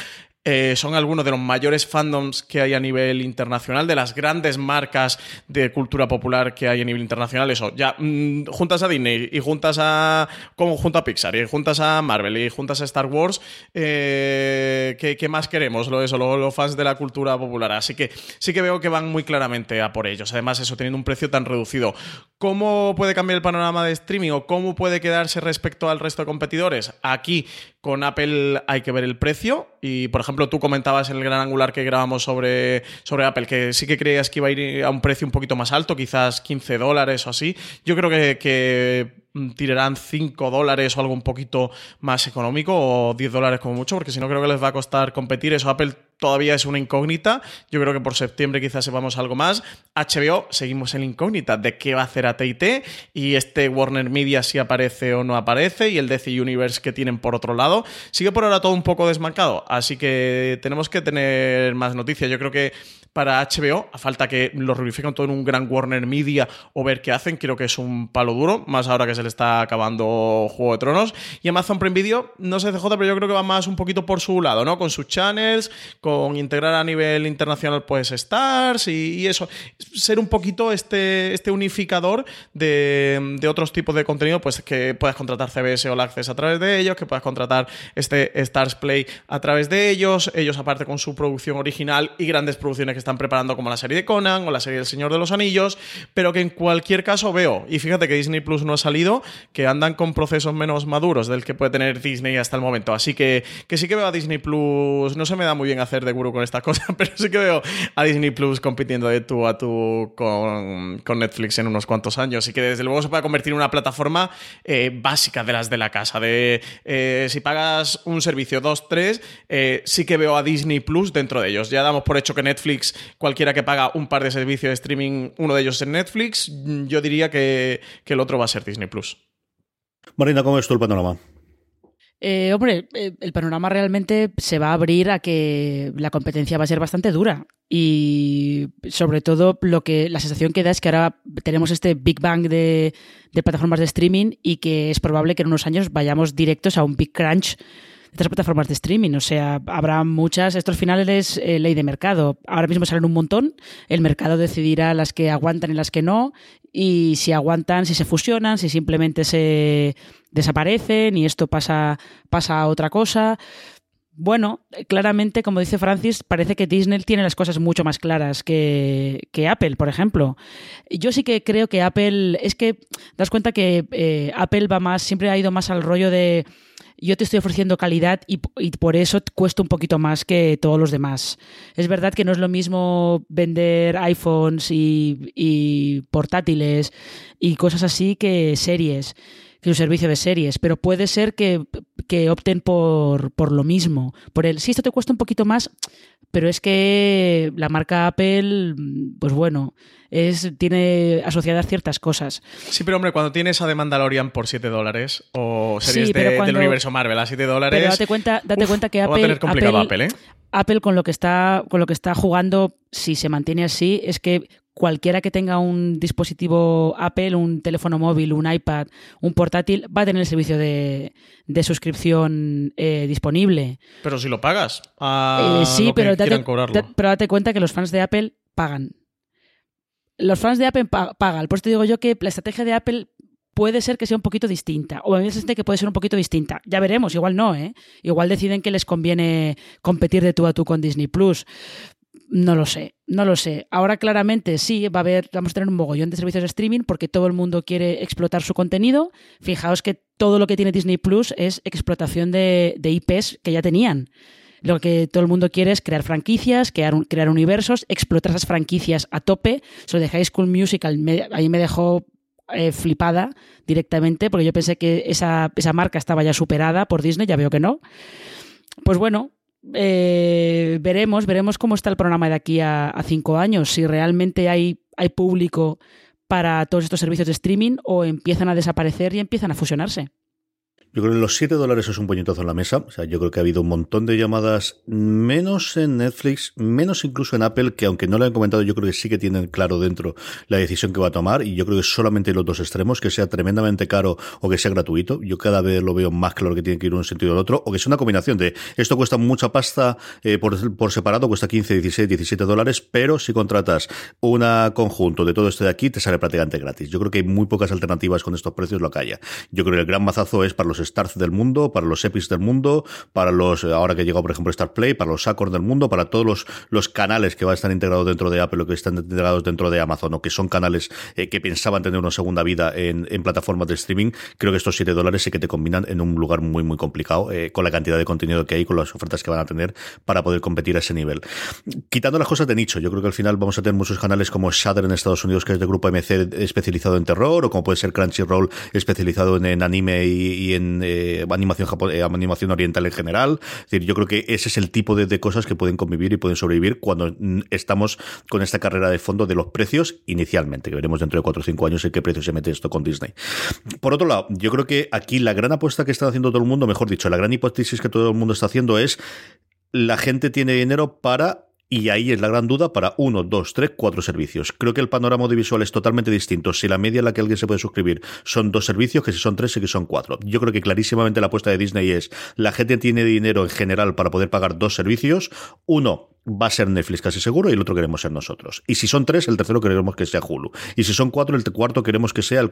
Eh, son algunos de los mayores fandoms que hay a nivel internacional, de las grandes marcas de cultura popular que hay a nivel internacional. Eso, ya mm, juntas a Disney y juntas a. como a Pixar y juntas a Marvel y juntas a Star Wars. Eh, ¿qué, más queremos? Lo, eso, los fans de la cultura popular. Así que sí que veo que van muy claramente a por ellos. Además, eso teniendo un precio tan reducido. ¿Cómo puede cambiar el panorama de streaming o cómo puede quedarse respecto al resto de competidores? Aquí con Apple hay que ver el precio y, por ejemplo, tú comentabas en el gran angular que grabamos sobre, sobre Apple, que sí que creías que iba a ir a un precio un poquito más alto, quizás 15 dólares o así. Yo creo que, que tirarán 5 dólares o algo un poquito más económico o 10 dólares como mucho, porque si no creo que les va a costar competir. Eso Apple todavía es una incógnita. Yo creo que por septiembre quizás sepamos algo más. HBO, seguimos en incógnita de qué va a hacer AT&T y este Warner Media si aparece o no aparece y el DC Universe que tienen por otro lado. Sigue por ahora todo un poco desmancado, así que tenemos que tener más noticias. Yo creo que para HBO, a falta que lo reunifiquen todo en un gran Warner Media o ver qué hacen, creo que es un palo duro, más ahora que se le está acabando Juego de Tronos. Y Amazon Prime Video, no sé CJ, pero yo creo que va más un poquito por su lado, ¿no? Con sus channels, con integrar a nivel internacional, pues, Stars y, eso. Ser un poquito este, este unificador de, otros tipos de contenido, pues que puedas contratar CBS o Access a través de ellos, que puedas contratar este Stars Play a través de ellos, ellos aparte con su producción original y grandes producciones que están preparando como la serie de Conan o la serie del Señor de los Anillos, pero que en cualquier caso veo, y fíjate que Disney Plus no ha salido, que andan con procesos menos maduros del que puede tener Disney hasta el momento. Así que, que sí que veo a Disney Plus, no se me da muy bien hacer de guru con estas cosas, pero sí que veo a Disney Plus compitiendo de tú a tú con, Netflix en unos cuantos años y que desde luego se pueda convertir en una plataforma eh, básica de las de la casa, de eh, si pagas un servicio 2, 3, eh, sí que veo a Disney Plus dentro de ellos. Ya damos por hecho que Netflix cualquiera que paga un par de servicios de streaming, uno de ellos en Netflix, yo diría que, el otro va a ser Disney Plus. Marina, ¿cómo es tú el panorama? Eh, hombre, eh, el panorama realmente se va a abrir a que la competencia va a ser bastante dura. Y sobre todo lo que la sensación que da es que ahora tenemos este Big Bang de, de plataformas de streaming y que es probable que en unos años vayamos directos a un Big Crunch estas plataformas de streaming. O sea, habrá muchas. Estos finales eh, ley de mercado. Ahora mismo salen un montón. El mercado decidirá las que aguantan y las que no. Y si aguantan, si se fusionan, si simplemente se desaparecen y esto pasa, pasa a otra cosa. Bueno, claramente, como dice Francis, parece que Disney tiene las cosas mucho más claras que, que Apple, por ejemplo. Yo sí que creo que Apple, es que das cuenta que eh, Apple va más, siempre ha ido más al rollo de yo te estoy ofreciendo calidad y, por eso cuesta un poquito más que todos los demás. Es verdad que no es lo mismo vender iPhones y, portátiles y cosas así que series que un servicio de series, pero puede ser que, opten por, por, lo mismo. Por el, sí, esto te cuesta un poquito más, pero es que la marca Apple, pues bueno, es, tiene asociadas ciertas cosas. Sí, pero hombre, cuando tienes a The Mandalorian por 7 dólares o series del universo Marvel a 7 dólares. Pero date cuenta, date cuenta que Apple. Va a tener complicado Apple, ¿eh? Apple con lo que está con lo que está jugando si se mantiene así es que cualquiera que tenga un dispositivo Apple, un teléfono móvil, un iPad, un portátil, va a tener el servicio de, suscripción eh, disponible. Pero si lo pagas. A eh, sí, pero, date, pero date cuenta que los fans de Apple pagan. Los fans de Apple pagan. Por eso te digo yo que la estrategia de Apple puede ser que sea un poquito distinta. O a mí me que puede ser un poquito distinta. Ya veremos, igual no, ¿eh? Igual deciden que les conviene competir de tú a tú con Disney Plus. No lo sé, no lo sé. Ahora claramente sí, va a haber, vamos a tener un mogollón de servicios de streaming porque todo el mundo quiere explotar su contenido. Fijaos que todo lo que tiene Disney Plus es explotación de, IPs que ya tenían. Lo que todo el mundo quiere es crear franquicias, crear, crear universos, explotar esas franquicias a tope. De High School Musical ahí me dejó eh, flipada directamente, porque yo pensé que esa, esa marca estaba ya superada por Disney, ya veo que no. Pues bueno, eh, veremos, veremos cómo está el programa de aquí a, cinco años, si realmente hay, hay público para todos estos servicios de streaming o empiezan a desaparecer y empiezan a fusionarse. Yo creo que los 7 dólares es un puñetazo en la mesa. O sea, yo creo que ha habido un montón de llamadas, menos en Netflix, menos incluso en Apple, que aunque no lo han comentado, yo creo que sí que tienen claro dentro la decisión que va a tomar. Y yo creo que solamente los dos extremos, que sea tremendamente caro o que sea gratuito. Yo cada vez lo veo más claro que tiene que ir en un sentido o otro. O que sea una combinación de esto cuesta mucha pasta eh, por, por separado, cuesta 15, 16, 17 dólares, pero si contratas un conjunto de todo esto de aquí, te sale prácticamente gratis. Yo creo que hay muy pocas alternativas con estos precios, lo haya. Yo creo que el gran mazazo es para los Stars del mundo, para los Epics del mundo, para los, ahora que llegado por ejemplo Star Play, para los Acords del mundo, para todos los, los canales que van a estar integrados dentro de Apple o que están integrados dentro de Amazon o que son canales eh, que pensaban tener una segunda vida en, en, plataformas de streaming, creo que estos 7 dólares sí que te combinan en un lugar muy, muy complicado eh, con la cantidad de contenido que hay, con las ofertas que van a tener para poder competir a ese nivel. Quitando las cosas de nicho, yo creo que al final vamos a tener muchos canales como Shudder en Estados Unidos, que es de grupo MC especializado en terror, o como puede ser Crunchyroll especializado en, anime y, en eh, animación, eh, animación oriental en general. Es decir, yo creo que ese es el tipo de, cosas que pueden convivir y pueden sobrevivir cuando mm, estamos con esta carrera de fondo de los precios inicialmente, que veremos dentro de 4 o 5 años en qué precio se mete esto con Disney. Por otro lado, yo creo que aquí la gran apuesta que está haciendo todo el mundo, mejor dicho, la gran hipótesis que todo el mundo está haciendo es la gente tiene dinero para y ahí es la gran duda para uno, dos, tres, cuatro servicios. Creo que el panorama audiovisual es totalmente distinto. Si la media en la que alguien se puede suscribir son dos servicios, que si son tres y que son cuatro. Yo creo que clarísimamente la apuesta de Disney es la gente tiene dinero en general para poder pagar dos servicios. Uno, va a ser Netflix casi seguro y el otro queremos ser nosotros. Y si son tres, el tercero queremos que sea Hulu. Y si son cuatro, el cuarto queremos que sea el,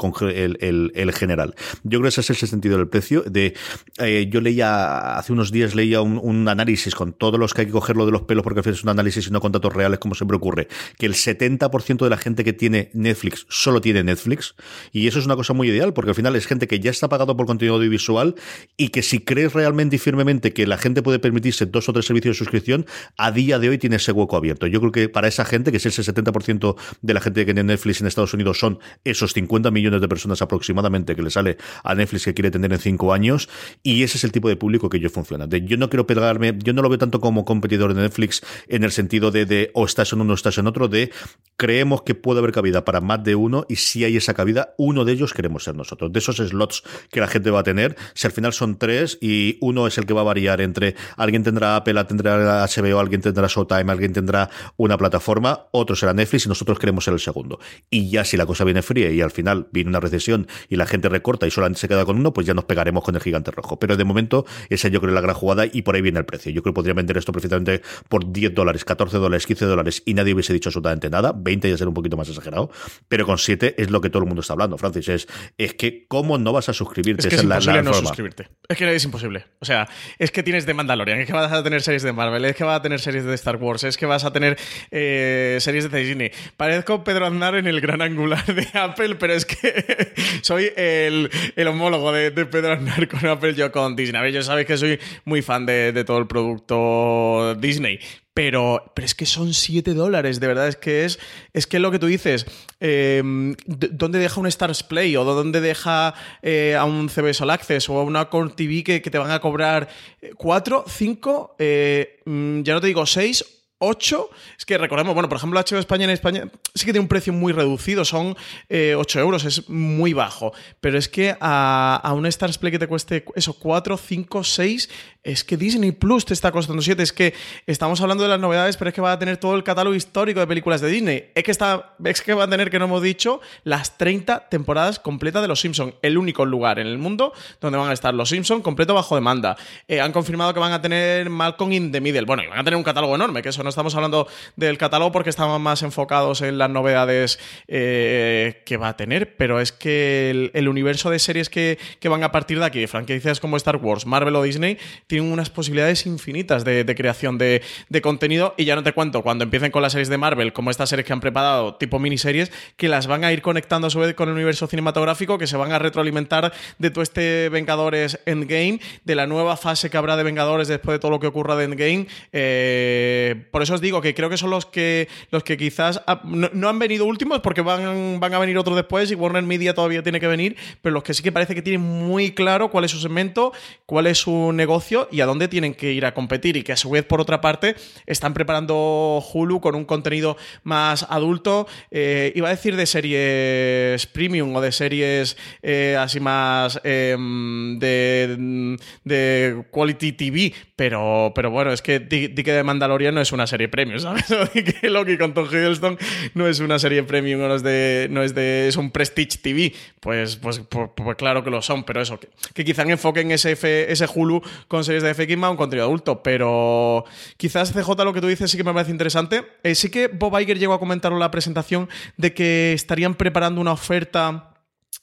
el, el, general. Yo creo que ese es el sentido del precio. De, eh, yo leía, hace unos días leía un, análisis con todos los que hay que cogerlo de los pelos porque es un análisis y no con datos reales como siempre ocurre, que el 70% de la gente que tiene Netflix solo tiene Netflix. Y eso es una cosa muy ideal porque al final es gente que ya está pagado por contenido audiovisual y que si crees realmente y firmemente que la gente puede permitirse dos o tres servicios de suscripción, a día de hoy tiene ese hueco abierto. Yo creo que para esa gente, que es ese 70% de la gente que tiene Netflix en Estados Unidos, son esos 50 millones de personas aproximadamente que le sale a Netflix que quiere tener en cinco años, y ese es el tipo de público que yo funciona. De, yo no quiero pegarme, yo no lo veo tanto como competidor de Netflix en el sentido de, de o estás en uno o estás en otro, de creemos que puede haber cabida para más de uno, y si hay esa cabida, uno de ellos queremos ser nosotros. De esos slots que la gente va a tener, si al final son tres y uno es el que va a variar entre alguien tendrá Apple, tendrá HBO, alguien tendrá Showtime, alguien tendrá una plataforma, otro será Netflix y nosotros queremos ser el segundo. Y ya si la cosa viene fría y al final viene una recesión y la gente recorta y solamente se queda con uno, pues ya nos pegaremos con el gigante rojo. Pero de momento, esa yo creo es la gran jugada y por ahí viene el precio. Yo creo que podría vender esto perfectamente por 10 dólares, 14 dólares, 15 dólares y nadie hubiese dicho absolutamente nada. 20 ya ser un poquito más exagerado. Pero con 7 es lo que todo el mundo está hablando, Francis. Es, es que, ¿cómo no vas a suscribirte? Es que es, imposible no suscribirte. Es que es imposible. O sea, es que tienes de Mandalorian, es que vas a tener series de Marvel, es que vas a tener series de Star Wars, es que vas a tener eh, series de Disney. Parezco Pedro Aznar en el gran angular de Apple, pero es que soy el, homólogo de, Pedro Aznar con Apple, yo con Disney. A ver, yo sabéis que soy muy fan de, todo el producto Disney, pero, pero, es que son 7 dólares, de verdad, es que es, es que lo que tú dices, em, ¿dónde deja un Stars Play o dónde deja eh, a un CBS All Access o a una Core TV que, que, te van a cobrar 4, 5, eh, mm, ya no te digo 6 8. Es que recordemos, bueno, por ejemplo, HBO España en España sí que tiene un precio muy reducido, son 8 eh, euros, es muy bajo. Pero es que a, a un Stars Play que te cueste eso, 4, 5, 6, es que Disney Plus te está costando 7. Es que estamos hablando de las novedades, pero es que va a tener todo el catálogo histórico de películas de Disney. Es que, está, es que va a tener, que no hemos dicho, las 30 temporadas completas de Los Simpsons. El único lugar en el mundo donde van a estar Los Simpsons completo bajo demanda. Eh, han confirmado que van a tener Malcolm in the Middle. Bueno, y van a tener un catálogo enorme, que eso no estamos hablando del catálogo porque estamos más enfocados en las novedades eh, que va a tener. Pero es que el, universo de series que, que van a partir de aquí, franquicias como Star Wars, Marvel o Disney, tienen unas posibilidades infinitas de, creación de, contenido. Y ya no te cuento, cuando empiecen con las series de Marvel, como estas series que han preparado, tipo miniseries, que las van a ir conectando a su vez con el universo cinematográfico, que se van a retroalimentar de todo este Vengadores Endgame, de la nueva fase que habrá de Vengadores después de todo lo que ocurra de Endgame. Eh, por eso os digo que creo que son los que, los que quizás no, han venido últimos porque van, van a venir otros después y Warner Media todavía tiene que venir, pero los que sí que parece que tienen muy claro cuál es su segmento, cuál es su negocio y a dónde tienen que ir a competir y que a su vez por otra parte están preparando Hulu con un contenido más adulto, eh, iba a decir de series premium o de series eh, así más em, de, de quality TV, pero, pero bueno, es que di, que de Mandalorian no es una serie premium, ¿sabes? que Loki con Tom Hiddleston no es una serie premium, no es de, no es de, es un Prestige TV. Pues, pues, pues, pues claro que lo son, pero eso, que, que quizá enfoquen ese, ese Hulu con series de FX un contenido adulto, pero quizás CJ lo que tú dices sí que me parece interesante. Eh, sí que Bob Iger llegó a comentar en la presentación de que estarían preparando una oferta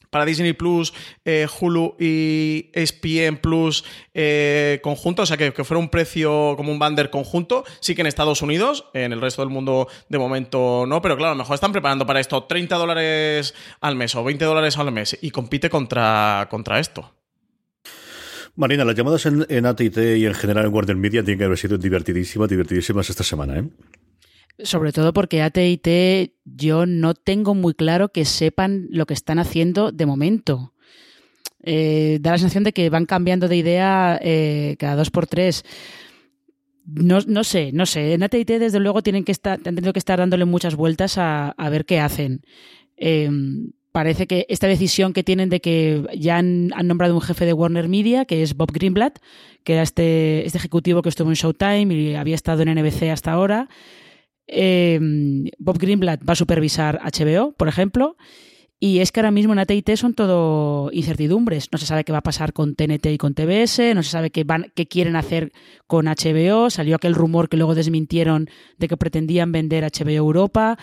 para Disney Plus, eh, Hulu y ESPN Plus eh, conjunto, o sea que, que, fuera un precio como un bander conjunto, sí que en Estados Unidos, en el resto del mundo de momento no, pero claro, a lo mejor están preparando para esto 30 dólares al mes o 20 dólares al mes y compite contra, contra esto. Marina, las llamadas en, en AT&T y en general en Warner Media tienen que haber sido divertidísimas, divertidísimas esta semana, ¿eh? Sobre todo porque AT&T yo no tengo muy claro que sepan lo que están haciendo de momento. Eh, da la sensación de que van cambiando de idea eh, cada dos por tres. No, no, sé, no sé. En AT&T desde luego tienen que estar, han tenido que estar dándole muchas vueltas a, ver qué hacen. Em, parece que esta decisión que tienen de que ya han, nombrado un jefe de Warner Media, que es Bob Greenblatt, que era este, este ejecutivo que estuvo en Showtime y había estado en NBC hasta ahora. Em, Bob Greenblatt va a supervisar HBO, por ejemplo. Y es que ahora mismo en AT&T son todo incertidumbres. No se sabe qué va a pasar con TNT y con TBS, no se sabe qué, van, qué quieren hacer con HBO. Salió aquel rumor que luego desmintieron de que pretendían vender HBO Europa.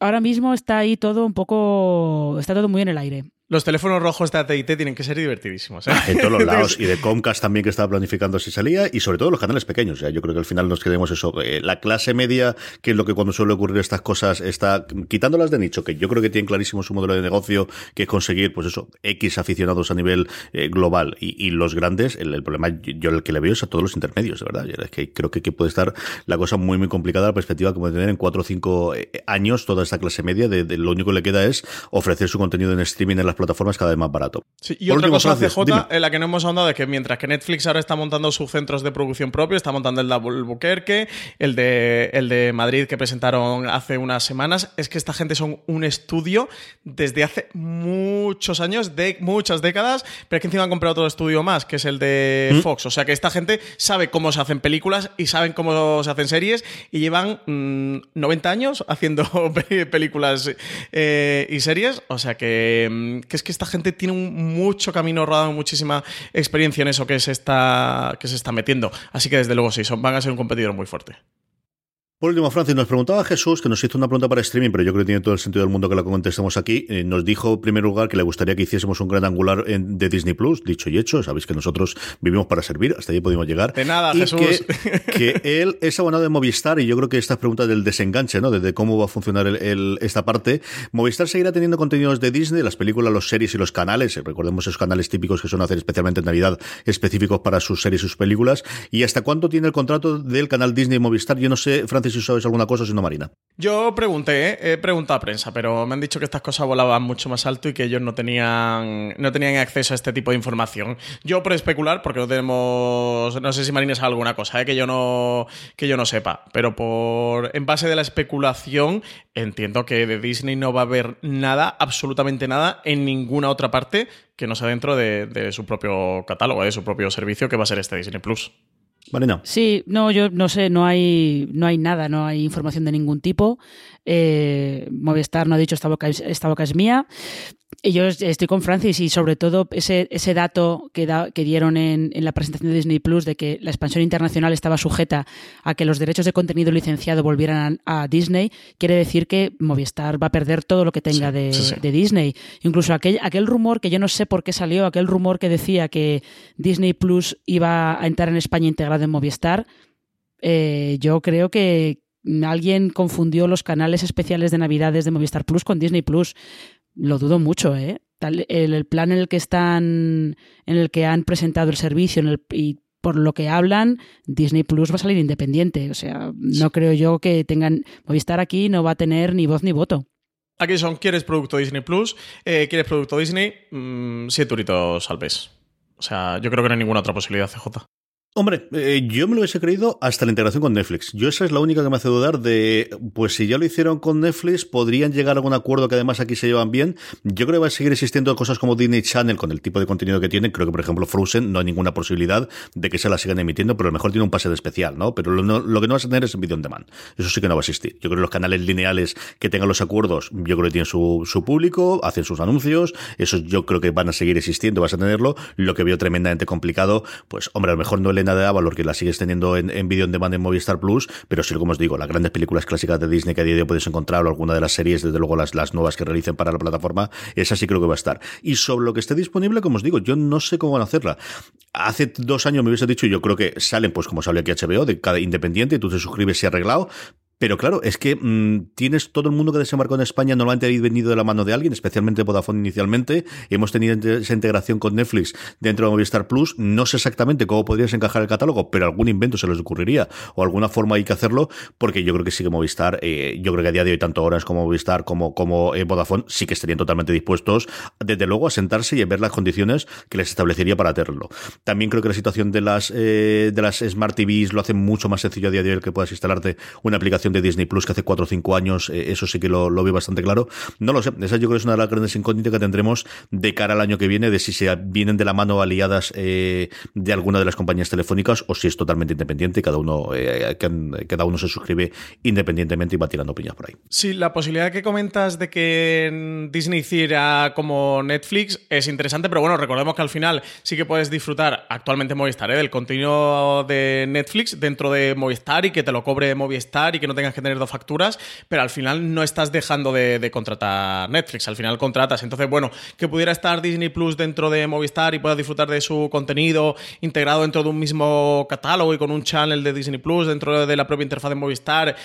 Ahora mismo está ahí todo un poco... está todo muy en el aire. Los teléfonos rojos de AT&T tienen que ser divertidísimos. ¿eh? En todos los lados. y de Comcast también que estaba planificando si salía. Y sobre todo los canales pequeños. yo creo que al final nos queremos eso. Eh, la clase media, que es lo que cuando suele ocurrir estas cosas, está quitándolas de nicho, que yo creo que tienen clarísimo su modelo de negocio, que es conseguir, pues eso, X aficionados a nivel eh, global. Y, los grandes, el, problema yo el que le veo es a todos los intermedios, de verdad. Es que creo que, puede estar la cosa muy, muy complicada, la perspectiva como de tener en cuatro o cinco años toda esta clase media. De, lo único que le queda es ofrecer su contenido en streaming en las plataformas cada vez más barato. y otra cosa, CJ, en la que no hemos hablado de que mientras que Netflix ahora está montando sus centros de producción propio, está montando el de Albuquerque, el de, el de Madrid que presentaron hace unas semanas, es que esta gente son un estudio desde hace muchos años, de muchas décadas, pero es que encima han comprado otro estudio más, que es el de mm. Fox. O sea que esta gente sabe cómo se hacen películas y saben cómo se hacen series y llevan 90 mm, años haciendo películas eh, y series. O sea que, mm, que es que esta gente tiene mucho camino rodado, muchísima experiencia en eso que se está, que se está metiendo. Así que desde luego sí, son, van a ser un competidor muy fuerte. Por último, Francis, nos preguntaba Jesús, que nos hizo una pregunta para streaming, pero yo creo que tiene todo el sentido del mundo que la contestemos aquí. Eh, nos dijo, en primer lugar, que le gustaría que hiciésemos un gran angular de Disney Plus, dicho y hecho. Sabéis que nosotros vivimos para servir, hasta allí podemos llegar. De nada, Jesús. Que, él es abonado de Movistar y yo creo que esta pregunta del desenganche, ¿no? De, cómo va a funcionar esta parte. Movistar seguirá teniendo contenidos de Disney, las películas, los series y los canales. Recordemos esos canales típicos que son hacer especialmente en Navidad, específicos para sus series y sus películas. ¿Y hasta cuánto tiene el contrato del canal Disney Movistar? Yo no sé, Francis, si sabes alguna cosa sino Marina. Yo pregunté, ¿eh? he preguntado a prensa, pero me han dicho que estas cosas volaban mucho más alto y que ellos no tenían, no tenían acceso a este tipo de información. Yo por especular, porque no tenemos, no sé si Marina sabe alguna cosa, ¿eh? que yo no, que yo no sepa, pero por, en base de la especulación, entiendo que de Disney no va a haber nada, absolutamente nada, en ninguna otra parte que no sea dentro de, de su propio catálogo, de su propio servicio, que va a ser este Disney Plus. Marina. Sí, no, yo no sé, no hay, no hay nada, no hay información de ningún tipo. Eh, Movistar no ha dicho esta boca, esta boca es mía. Yo estoy con Francis y sobre todo ese, ese dato que, da, que dieron en, en, la presentación de Disney Plus de que la expansión internacional estaba sujeta a que los derechos de contenido licenciado volvieran a, a Disney, quiere decir que Movistar va a perder todo lo que tenga sí, de, sí, sí. de, Disney. Incluso aquel, aquel rumor que yo no sé por qué salió, aquel rumor que decía que Disney Plus iba a entrar en España integrado en Movistar, eh, yo creo que alguien confundió los canales especiales de Navidades de Movistar Plus con Disney Plus lo dudo mucho, ¿eh? Tal, el, el, plan en el que están, en el que han presentado el servicio en el, y por lo que hablan, Disney Plus va a salir independiente. O sea, no creo yo que tengan. Movistar aquí no va a tener ni voz ni voto. Aquí son, ¿quieres producto Disney Plus? Eh, ¿Quieres producto Disney? Mm, siete euritos al mes. O sea, yo creo que no hay ninguna otra posibilidad, CJ. Hombre, eh, yo me lo hubiese creído hasta la integración con Netflix. Yo esa es la única que me hace dudar de, pues si ya lo hicieron con Netflix, podrían llegar a algún acuerdo que además aquí se llevan bien. Yo creo que va a seguir existiendo cosas como Disney Channel con el tipo de contenido que tienen. Creo que, por ejemplo, Frozen no hay ninguna posibilidad de que se la sigan emitiendo, pero a lo mejor tiene un pase de especial, ¿no? Pero lo, no, lo que no vas a tener es video on demand. Eso sí que no va a existir. Yo creo que los canales lineales que tengan los acuerdos, yo creo que tienen su, su público, hacen sus anuncios, eso yo creo que van a seguir existiendo, vas a tenerlo. Lo que veo tremendamente complicado, pues, hombre, a lo mejor no le de Avalor que la sigues teniendo en, en vídeo en demand en Movistar Plus, pero sí, como os digo, las grandes películas clásicas de Disney que a día de hoy puedes encontrar, o alguna de las series, desde luego las, las nuevas que realicen para la plataforma, esa sí creo que va a estar. Y sobre lo que esté disponible, como os digo, yo no sé cómo van a hacerla. Hace dos años me hubiese dicho, yo creo que salen, pues como sale aquí HBO, de cada independiente, y tú te suscribes y arreglado, pero claro, es que mmm, tienes todo el mundo que desembarcó en España normalmente ha venido de la mano de alguien, especialmente Vodafone inicialmente. Hemos tenido esa integración con Netflix dentro de Movistar Plus. No sé exactamente cómo podrías encajar el catálogo, pero algún invento se les ocurriría o alguna forma hay que hacerlo, porque yo creo que sí que Movistar, eh, yo creo que a día de hoy tanto Orange como Movistar como, como eh, Vodafone sí que estarían totalmente dispuestos, desde luego, a sentarse y a ver las condiciones que les establecería para hacerlo. También creo que la situación de las, eh, de las Smart TVs lo hace mucho más sencillo a día de hoy el que puedas instalarte una aplicación de Disney Plus que hace 4 o 5 años, eh, eso sí que lo, lo, bastante claro. No lo sé, esa yo creo que es una de las grandes incógnitas que tendremos de cara al año que viene, de si se vienen de la mano aliadas eh, de alguna de las compañías telefónicas o si es totalmente independiente y cada uno, eh, cada uno se suscribe independientemente y va tirando piñas por ahí. Sí, la posibilidad que comentas de que Disney hiciera como Netflix es interesante, pero bueno, recordemos que al final sí que puedes disfrutar actualmente Movistar del contenido de Netflix dentro de Movistar y que te lo cobre Movistar y que no tengas que tener dos facturas, pero al final no estás dejando de, contratar Netflix, al final contratas. Entonces, bueno, que pudiera estar Disney Plus dentro de Movistar y puedas disfrutar de su contenido integrado dentro de un mismo catálogo y con un channel de Disney Plus dentro de la propia interfaz de Movistar.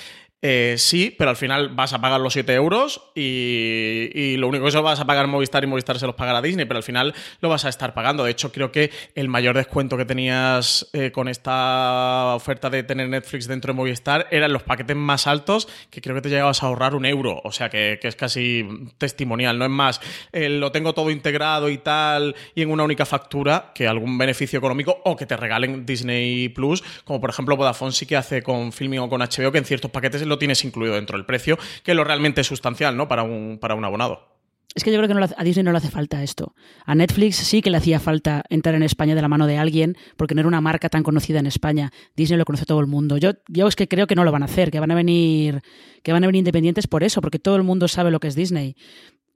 Eh, sí, pero al final vas a pagar los 7 euros y, lo único que eso vas a pagar Movistar y Movistar se los pagará Disney, pero al final lo vas a estar pagando. De hecho, creo que el mayor descuento que tenías eh, con esta oferta de tener Netflix dentro de Movistar eran los paquetes más altos, que creo que te llegabas a ahorrar un euro. O sea, que, que es casi testimonial. No es más, eh, lo tengo todo integrado y tal, y en una única factura, que algún beneficio económico o que te regalen Disney Plus, como por ejemplo Vodafone sí que hace con Filming o con HBO, que en ciertos paquetes lo tienes incluido dentro del precio, que es lo realmente sustancial ¿no? para, un, para un abonado. Es que yo creo que a Disney no le hace falta esto. A Netflix sí que le hacía falta entrar en España de la mano de alguien, porque no era una marca tan conocida en España. Disney lo conoce todo el mundo. Yo, yo es que creo que no lo van a hacer, que van a venir, que van a venir independientes por eso, porque todo el mundo sabe lo que es Disney.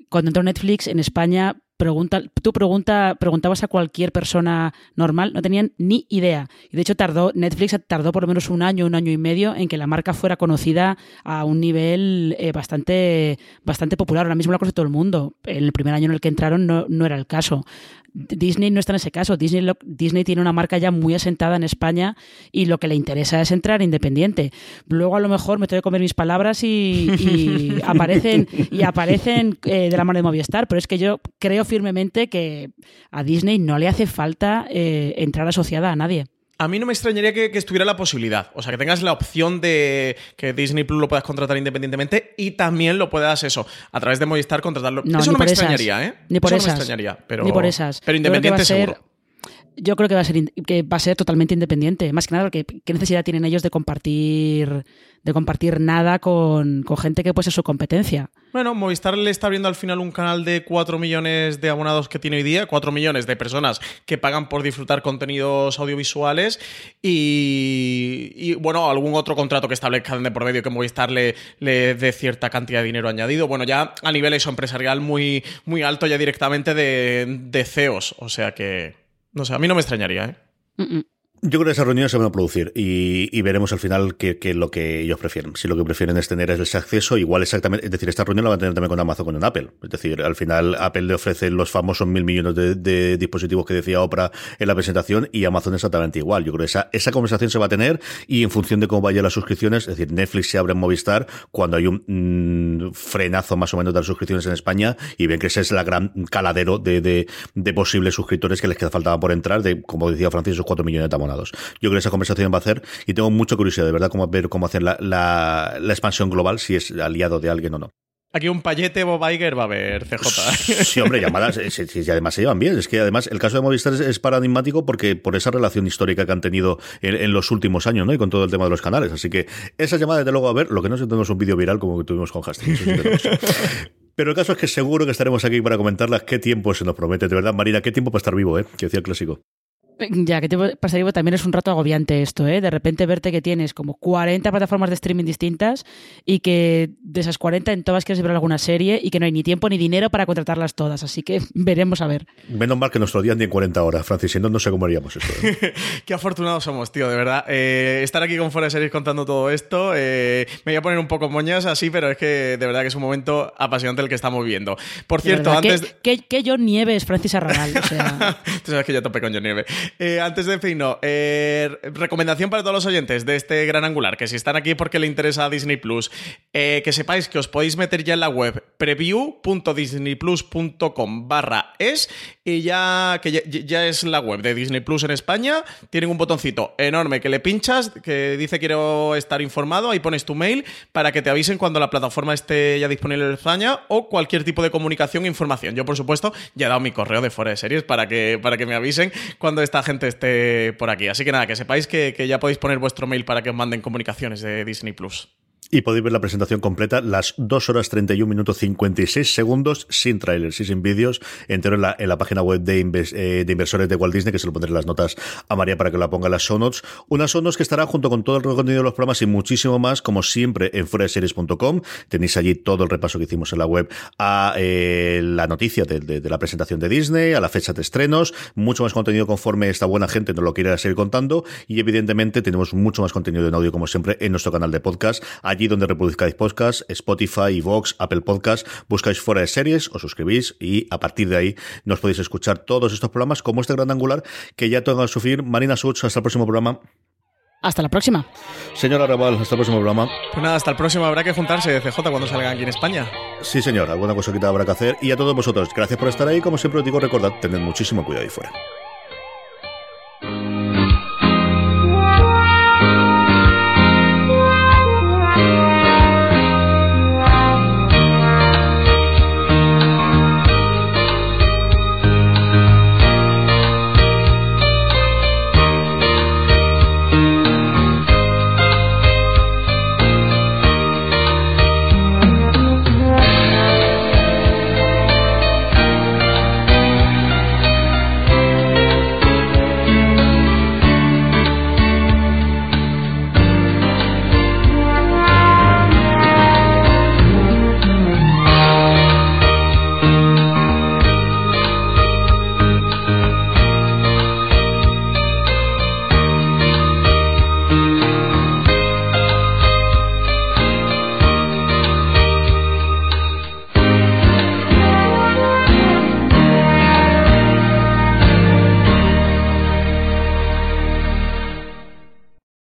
Cuando entró Netflix en España, pregunta, tú pregunta, preguntabas a cualquier persona normal, no tenían ni idea. Y de hecho tardó, Netflix tardó por lo menos un año, un año y medio en que la marca fuera conocida a un nivel eh, bastante, bastante popular. Ahora mismo la conoce todo el mundo. El primer año en el que entraron no, no era el caso. Disney no está en ese caso. Disney, lo, Disney tiene una marca ya muy asentada en España y lo que le interesa es entrar independiente. Luego a lo mejor me tengo que comer mis palabras y, y aparecen, y aparecen eh, de la mano de Movistar, pero es que yo creo firmemente que a Disney no le hace falta eh, entrar asociada a nadie. A mí no me extrañaría que, que, estuviera la posibilidad. O sea, que tengas la opción de que Disney Plus lo puedas contratar independientemente y también lo puedas, eso, a través de Movistar contratarlo. No, eso no me esas. extrañaría, ¿eh? Ni por eso esas. no me extrañaría. Pero, ni por esas. Pero independiente seguro. Yo creo que va a ser que va a ser totalmente independiente. Más que nada, porque qué necesidad tienen ellos de compartir de compartir nada con, con gente que puede ser su competencia. Bueno, Movistar le está abriendo al final un canal de 4 millones de abonados que tiene hoy día, 4 millones de personas que pagan por disfrutar contenidos audiovisuales y, y bueno, algún otro contrato que establezcan de por medio que Movistar le, le dé cierta cantidad de dinero añadido. Bueno, ya a nivel eso empresarial muy, muy alto ya directamente de, de CEOs. O sea que, no sé, a mí no me extrañaría, ¿eh? Yo creo que esas reuniones se van a producir y, y veremos al final qué es lo que ellos prefieren. Si lo que prefieren es tener ese acceso, igual exactamente, es decir, esta reunión la van a tener también con Amazon, con Apple. Es decir, al final Apple le ofrece los famosos mil millones de, de dispositivos que decía Oprah en la presentación y Amazon exactamente igual. Yo creo que esa, esa conversación se va a tener y en función de cómo vayan las suscripciones, es decir, Netflix se abre en Movistar cuando hay un mm, frenazo más o menos de las suscripciones en España y ven que ese es la gran caladero de, de, de posibles suscriptores que les queda faltaba por entrar, de, como decía Francis, esos 4 millones de abonados. Yo creo que esa conversación va a hacer y tengo mucha curiosidad de verdad cómo ver cómo hacer la, la, la expansión global, si es aliado de alguien o no. Aquí un payete Bob Iger va a haber CJ. Sí, hombre, llamadas, eh, y además se llevan bien. Es que además el caso de Movistar es, paradigmático porque por esa relación histórica que han tenido en, en los últimos años, ¿no? Y con todo el tema de los canales. Así que esa llamada, desde luego, a ver, lo que no que tenemos un vídeo viral como que tuvimos con Hastings. Sí. Pero el caso es que seguro que estaremos aquí para comentarlas qué tiempo se nos promete. De verdad, Marina, qué tiempo para estar vivo, ¿eh? Que decía el clásico. Ya, que te pasaría también es un rato agobiante esto, ¿eh? De repente verte que tienes como 40 plataformas de streaming distintas y que de esas 40 en todas quieres ver alguna serie y que no hay ni tiempo ni dinero para contratarlas todas. Así que veremos a ver. Menos mal que nuestro día ni en 40 horas, Francis, si no, no sé cómo haríamos esto. ¿eh? Qué afortunados somos, tío, de verdad. Eh, estar aquí con Fuera de Series contando todo esto, eh, me voy a poner un poco moñas así, pero es que de verdad que es un momento apasionante el que estamos viviendo. Por cierto, verdad, antes... ¿qué, qué, qué John Nieves, Francis Arrabal? O sea, Tú sabes que yo tope con John Nieve. Eh, antes de decirnos, eh, recomendación para todos los oyentes de este gran angular, que si están aquí porque le interesa a Disney Plus, eh, que sepáis que os podéis meter ya en la web preview.disneyplus.com barra es y ya que ya, es la web de Disney Plus en España. Tienen un botoncito enorme que le pinchas, que dice quiero estar informado, ahí pones tu mail para que te avisen cuando la plataforma esté ya disponible en España o cualquier tipo de comunicación e información. Yo, por supuesto, ya he dado mi correo de fuera de series para que, para que me avisen cuando esta gente esté por aquí. Así que nada, que sepáis que, que ya podéis poner vuestro mail para que os manden comunicaciones de Disney Plus. Y podéis ver la presentación completa, las 2 horas 31 minutos 56 segundos, sin trailers y sin vídeos, entero en la, en la página web de, inves, eh, de inversores de Walt Disney, que se lo pondré en las notas a María para que la ponga en las show notes. Unas show notes que estarán junto con todo el contenido de los programas y muchísimo más, como siempre, en fueradeseries.com. Tenéis allí todo el repaso que hicimos en la web a eh, la noticia de, de, de, la presentación de Disney, a la fecha de estrenos, mucho más contenido conforme esta buena gente nos lo quiera seguir contando y evidentemente tenemos mucho más contenido en audio como siempre en nuestro canal de podcast allí donde reproduzcáis podcast, Spotify, Vox, Apple Podcast, buscáis fuera de series, os suscribís y a partir de ahí nos podéis escuchar todos estos programas como este gran angular que ya tengo a sufrir. Marina Such, hasta el próximo programa. Hasta la próxima. Señora Raval, hasta el próximo programa. Pues nada, hasta el próximo. Habrá que juntarse de CJ cuando salgan aquí en España. Sí, señor, alguna cosa que habrá que hacer. Y a todos vosotros, gracias por estar ahí. Como siempre os digo, recordad, tened muchísimo cuidado ahí fuera.